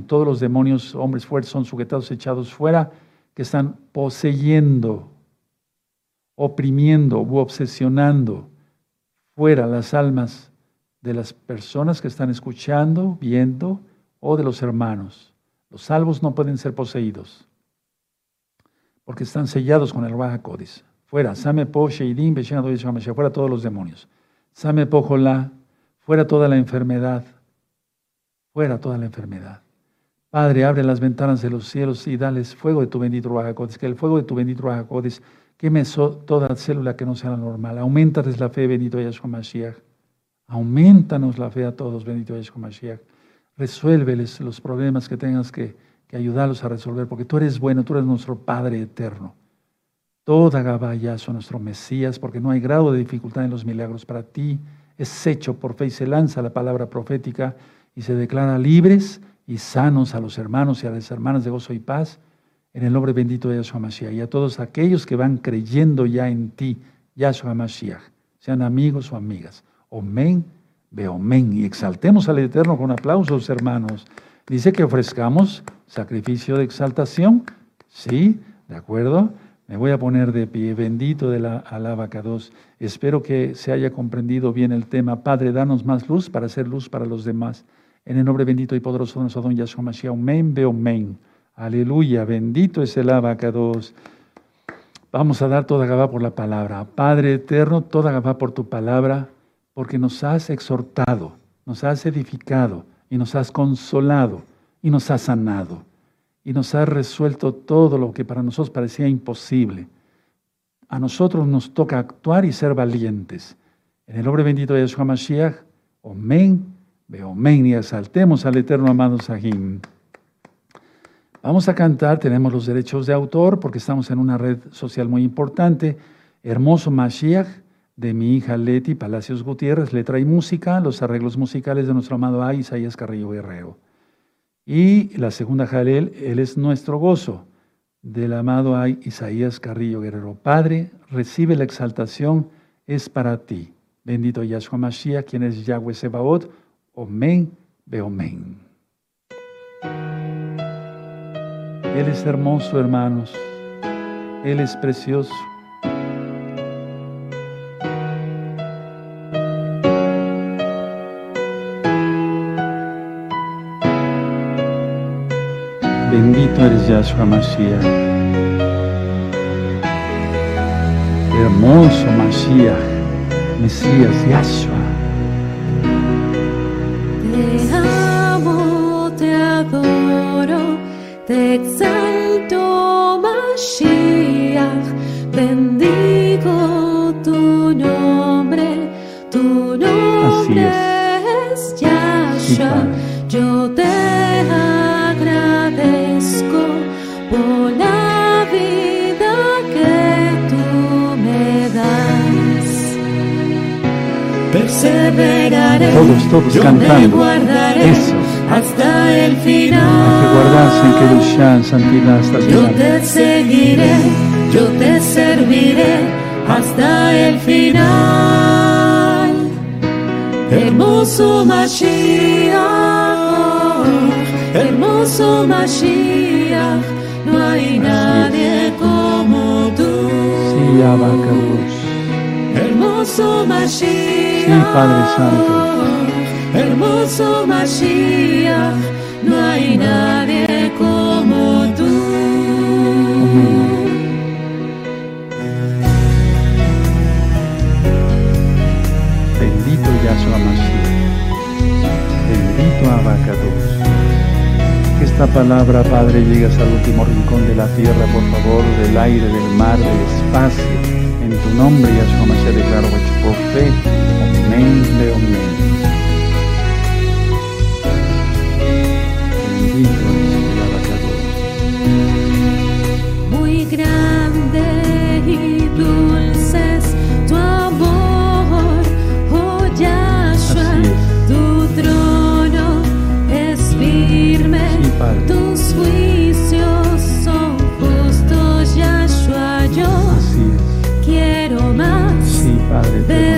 Todos los demonios, hombres fuertes, son sujetados, echados fuera que están poseyendo, oprimiendo u obsesionando fuera las almas de las personas que están escuchando, viendo, o de los hermanos. Los salvos no pueden ser poseídos, porque están sellados con el Raja Codis. Fuera, Same Po, Sheidim, fuera todos los demonios. Same Po, fuera toda la enfermedad. Fuera toda la enfermedad. Padre, abre las ventanas de los cielos y dales fuego de tu bendito Ruajacodes, que el fuego de tu bendito Ruajacodes queme toda célula que no sea la normal. Aumentares la fe, bendito Yahshua Mashiach. Aumentanos la fe a todos, bendito Yahshua Mashiach. Resuélveles los problemas que tengas que, que ayudarlos a resolver, porque tú eres bueno, tú eres nuestro Padre eterno. Toda Yahshua, nuestro Mesías, porque no hay grado de dificultad en los milagros para ti. Es hecho por fe y se lanza la palabra profética y se declara libres y sanos a los hermanos y a las hermanas de gozo y paz, en el nombre bendito de Yahshua Mashiach, y a todos aquellos que van creyendo ya en ti, Yahshua Mashiach, sean amigos o amigas. Omen, omen, y exaltemos al Eterno con aplausos, hermanos. Dice que ofrezcamos sacrificio de exaltación, ¿sí? ¿De acuerdo? Me voy a poner de pie, bendito de la alabacados. Espero que se haya comprendido bien el tema. Padre, danos más luz para hacer luz para los demás. En el nombre bendito y poderoso de nuestro don Yahshua Mashiach. Amén, amén. Aleluya. Bendito es el abacados. Vamos a dar toda Gabá por la palabra. Padre eterno, toda Gabá por tu palabra, porque nos has exhortado, nos has edificado y nos has consolado y nos has sanado y nos has resuelto todo lo que para nosotros parecía imposible. A nosotros nos toca actuar y ser valientes. En el nombre bendito de Yahshua Mashiach. Amén men y exaltemos al eterno amado Sahim. Vamos a cantar, tenemos los derechos de autor porque estamos en una red social muy importante. Hermoso Mashiach de mi hija Leti Palacios Gutiérrez, letra y música, los arreglos musicales de nuestro amado A. Isaías Carrillo Guerrero. Y la segunda Jalel, Él es nuestro gozo, del amado A. Isaías Carrillo Guerrero. Padre, recibe la exaltación, es para ti. Bendito Yahshua Mashiach, quien es Yahweh Sebaot, Omen, Beomen. Él es hermoso, hermanos. Él es precioso. Bendito eres Yahshua Mashiach. Hermoso Mashiach, Mesías Yahshua. te exalto, Mashiach, bendigo Perseveraré, todos, todos yo cantando. me guardaré. Eso hasta el final. Que guardasen que luchan santidad hasta el final. Yo te seguiré, yo te serviré hasta el final. Hermoso Mashiach, hermoso Mashiach, no hay nadie como tú. Sí, Abacados. Hermoso Mashiach. Sí, Padre Santo hermoso Mashiach, no hay nadie como tú. Bendito Yahshua Mashiach, bendito Abacados. Que esta palabra, Padre, llegue hasta el último rincón de la tierra, por favor, del aire, del mar, del espacio. En tu nombre, Yahshua Mashiach, declaro hecho por fe. Amén, de amén.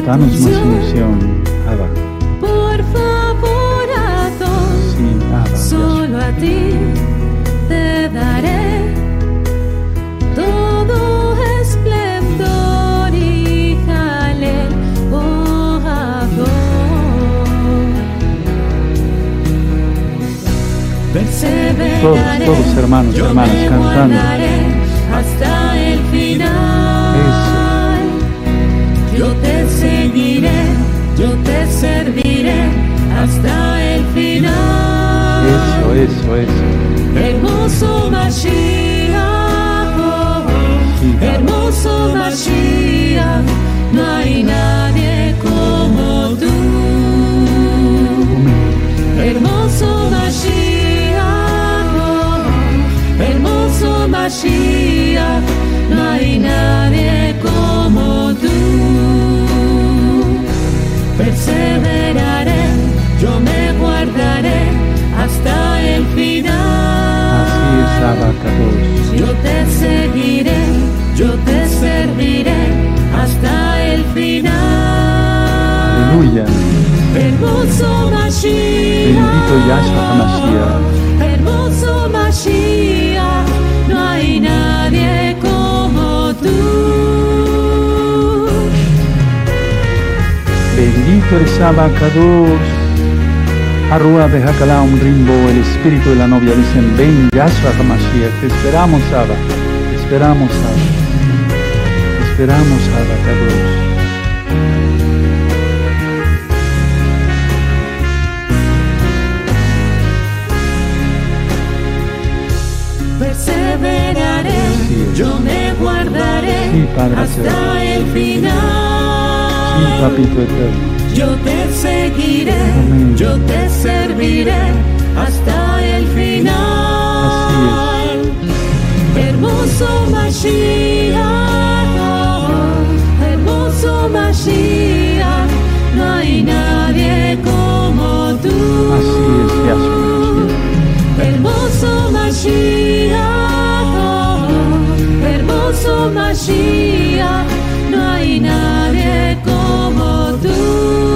Danos más unción, Abba. Por favor, a todos, Sí, Abba. solo a ti te daré todo esplendor y jalel, oh Adón. Todos, todos hermanos, hermanas, cantando. hasta el final. Yo te seguiré, yo te serviré hasta el final. Eso, eso, eso. Hermoso Mashiach, oh, hermoso Mashiach, no hay nadie como tú. Hermoso Mashiach, oh, hermoso Mashiach, no hay nadie como tú. Perseveraré, yo me guardaré hasta el final. Así es. Yo te seguiré, yo te serviré hasta el final. Aleluya. Hermoso Mashiach. Bendito Yahshua HaMashiach. Arrua Bejakala un rimbo, el espíritu de la novia dicen, ven Yahshua HaMashiach, te esperamos Abba, te esperamos Abba, te esperamos Abba Kadosh. Perseveraré, yo me guardaré Sí, Padre hasta el final. Sí, papito eterno. Yo te seguiré, Amén. yo te serviré hasta el final. Hermoso Mashiach, hermoso Mashiach, no hay nadie como tú. Así es, Yahshua. Hermoso Mashiach, hermoso Mashiach, no hay nadie como tú.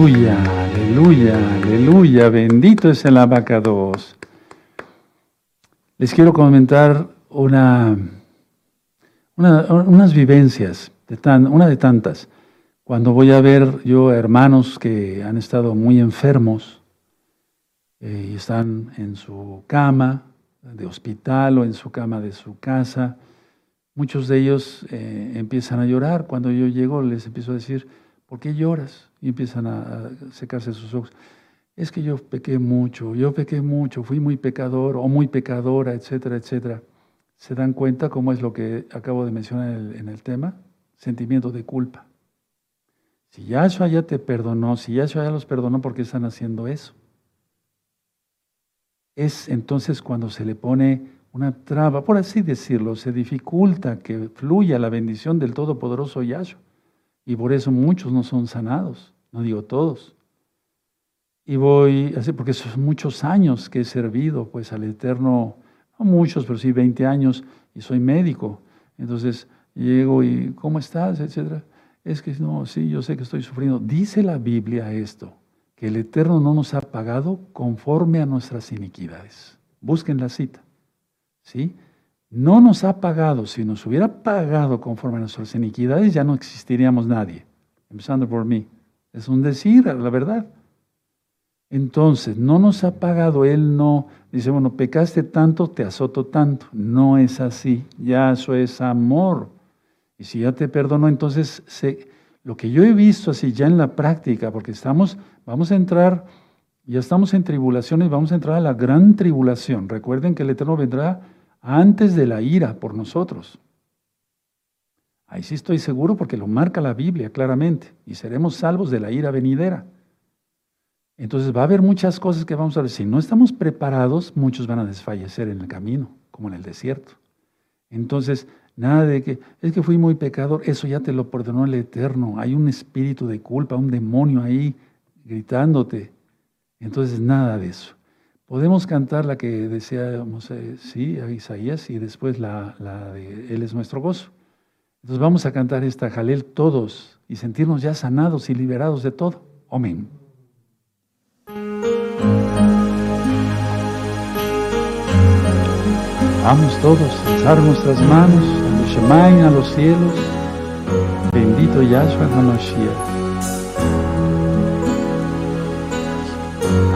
Aleluya, aleluya, aleluya. Bendito es el abacados. Les quiero comentar una, una- unas vivencias, de tan, una de tantas. Cuando voy a ver yo hermanos que han estado muy enfermos eh, y están en su cama de hospital o en su cama de su casa, muchos de ellos eh, empiezan a llorar. Cuando yo llego les empiezo a decir, ¿por qué lloras? Y empiezan a, secarse sus ojos. Es que yo pequé mucho, yo pequé mucho, fui muy pecador o muy pecadora, etcétera, etcétera. ¿Se dan cuenta cómo es lo que acabo de mencionar en el tema? Sentimiento de culpa. Si Yahshua ya te perdonó, si Yahshua ya los perdonó, ¿por qué están haciendo eso? Es entonces cuando se le pone una traba, por así decirlo, se dificulta que fluya la bendición del Todopoderoso Yahshua. Y por eso muchos no son sanados, no digo todos. Y voy, porque son muchos años que he servido pues al Eterno, no muchos, pero sí 20 años, y soy médico. Entonces llego y, ¿cómo estás? Etcétera. Es que no, sí, yo sé que estoy sufriendo. Dice la Biblia esto, que el Eterno no nos ha pagado conforme a nuestras iniquidades. Busquen la cita. ¿Sí? No nos ha pagado. Si nos hubiera pagado conforme a nuestras iniquidades, ya no existiríamos nadie. Empezando por mí. Es un decir, la verdad. Entonces, no nos ha pagado, Él no dice, bueno, pecaste tanto, te azoto tanto. No es así, ya eso es amor. Y si ya te perdonó, entonces lo que yo he visto así ya en la práctica, porque estamos, vamos a entrar, ya estamos en tribulación y vamos a entrar a la gran tribulación. Recuerden que el Eterno vendrá antes de la ira por nosotros. Ahí sí estoy seguro porque lo marca la Biblia claramente y seremos salvos de la ira venidera. Entonces va a haber muchas cosas que vamos a ver. Si no estamos preparados, muchos van a desfallecer en el camino, como en el desierto. Entonces, nada de que, es que fui muy pecador, eso ya te lo perdonó el Eterno. Hay un espíritu de culpa, un demonio ahí gritándote. Entonces, nada de eso. Podemos cantar la que deseamos, sí, a Isaías, y después la, la, de Él es nuestro gozo. Entonces vamos a cantar esta Jalel todos y sentirnos ya sanados y liberados de todo. Amén. Vamos todos a alzar nuestras manos a los a los cielos. Bendito Yahshua HaMashiach.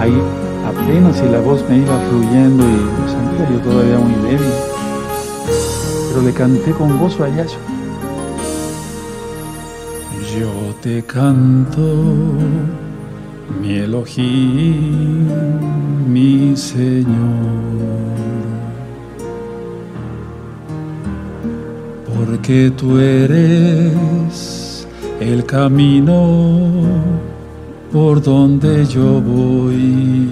Ahí apenas si la voz me iba fluyendo y me sentía yo todavía muy débil, pero le canté con gozo a Yahshua. Yo te canto mi Elohim, mi Señor. porque tú eres el camino por donde yo voy.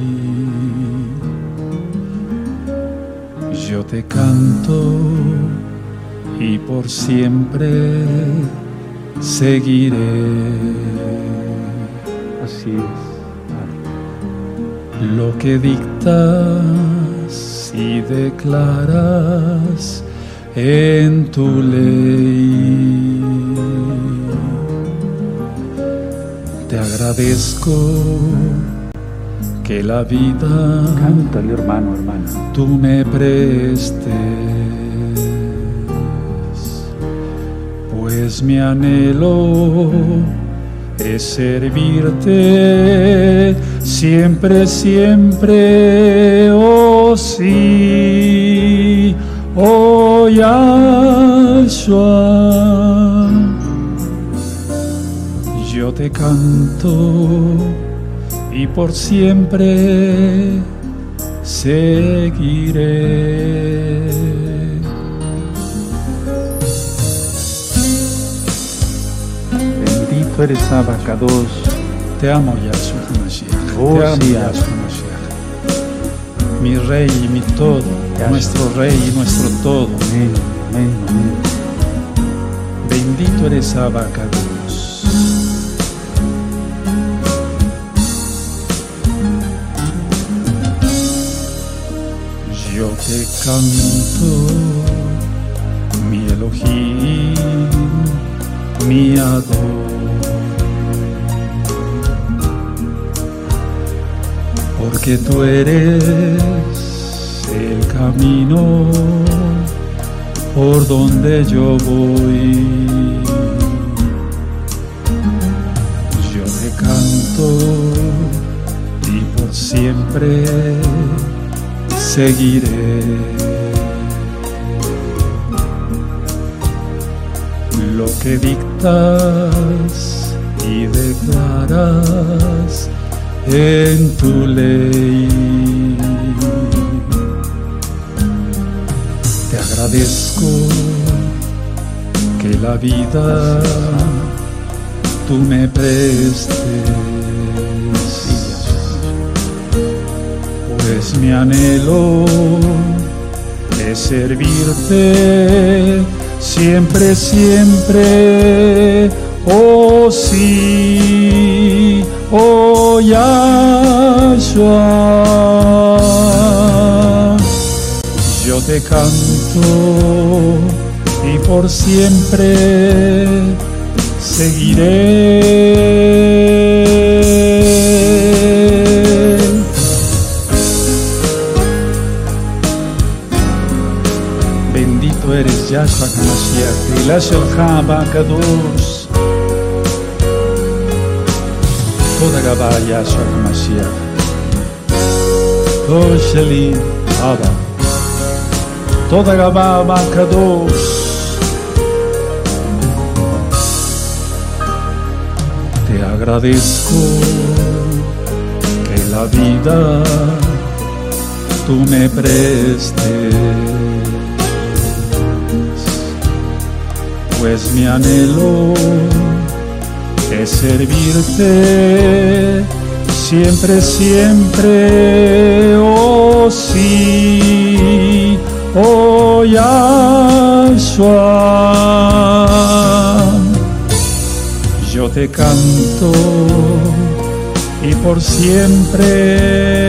Yo te canto y por siempre seguiré. Así es. Lo que dictas y declaras en tu ley. Agradezco que la vida, cántale hermano, hermana, tú me prestes, pues mi anhelo es servirte siempre, siempre, oh sí, oh Yahshua. Te canto y por siempre seguiré. Bendito eres Abacados. Te amo, Yahshua HaMashiach. Oh, Te amo, sí, Yahshua HaMashiach. Mi rey y mi todo, nuestro rey y nuestro todo. Amén, amén, amén. Bendito eres Abacados. Te canto, mi Elohim, mi Ador. Porque tú eres el camino por donde yo voy. Yo te canto y por siempre seguiré. Lo que dictas y declaras en tu ley. Te agradezco que la vida tú me prestes mi anhelo es servirte siempre, siempre, oh sí, oh Yahshua. Yo te canto y por siempre seguiré. Toda HaMashiach. Tosh Sheli Abba. Toda Gabá Kadosh. Te agradezco que la vida tú me prestes, pues mi anhelo es servirte siempre, siempre, oh sí, oh Yahshua. Yo te canto y por siempre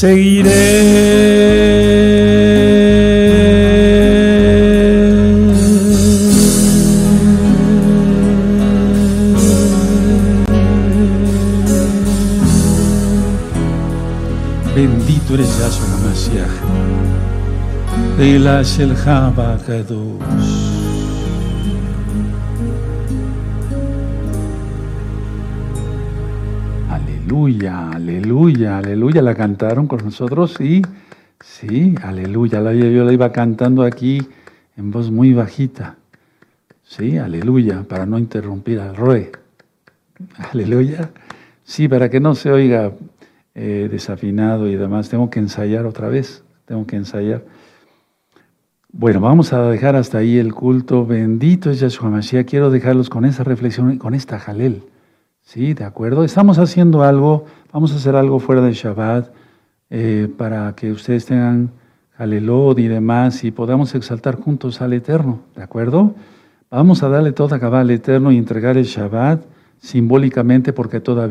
Bendito Aleluya, aleluya, aleluya. La cantaron con nosotros y sí, aleluya. Yo la iba cantando aquí en voz muy bajita. Sí, aleluya, para no interrumpir al Roe. Aleluya. Sí, para que no se oiga eh, desafinado y demás. Tengo que ensayar otra vez. Tengo que ensayar. Bueno, vamos a dejar hasta ahí el culto. Bendito es Yahshua Mashiach. Quiero dejarlos con esa reflexión y con esta jalel. Sí, de acuerdo. Estamos haciendo algo, vamos a hacer algo fuera de Shabbat eh, para que ustedes tengan Jalelod y demás y podamos exaltar juntos al Eterno, ¿de acuerdo? Vamos a darle toda cabal al Eterno y entregar el Shabbat simbólicamente porque todavía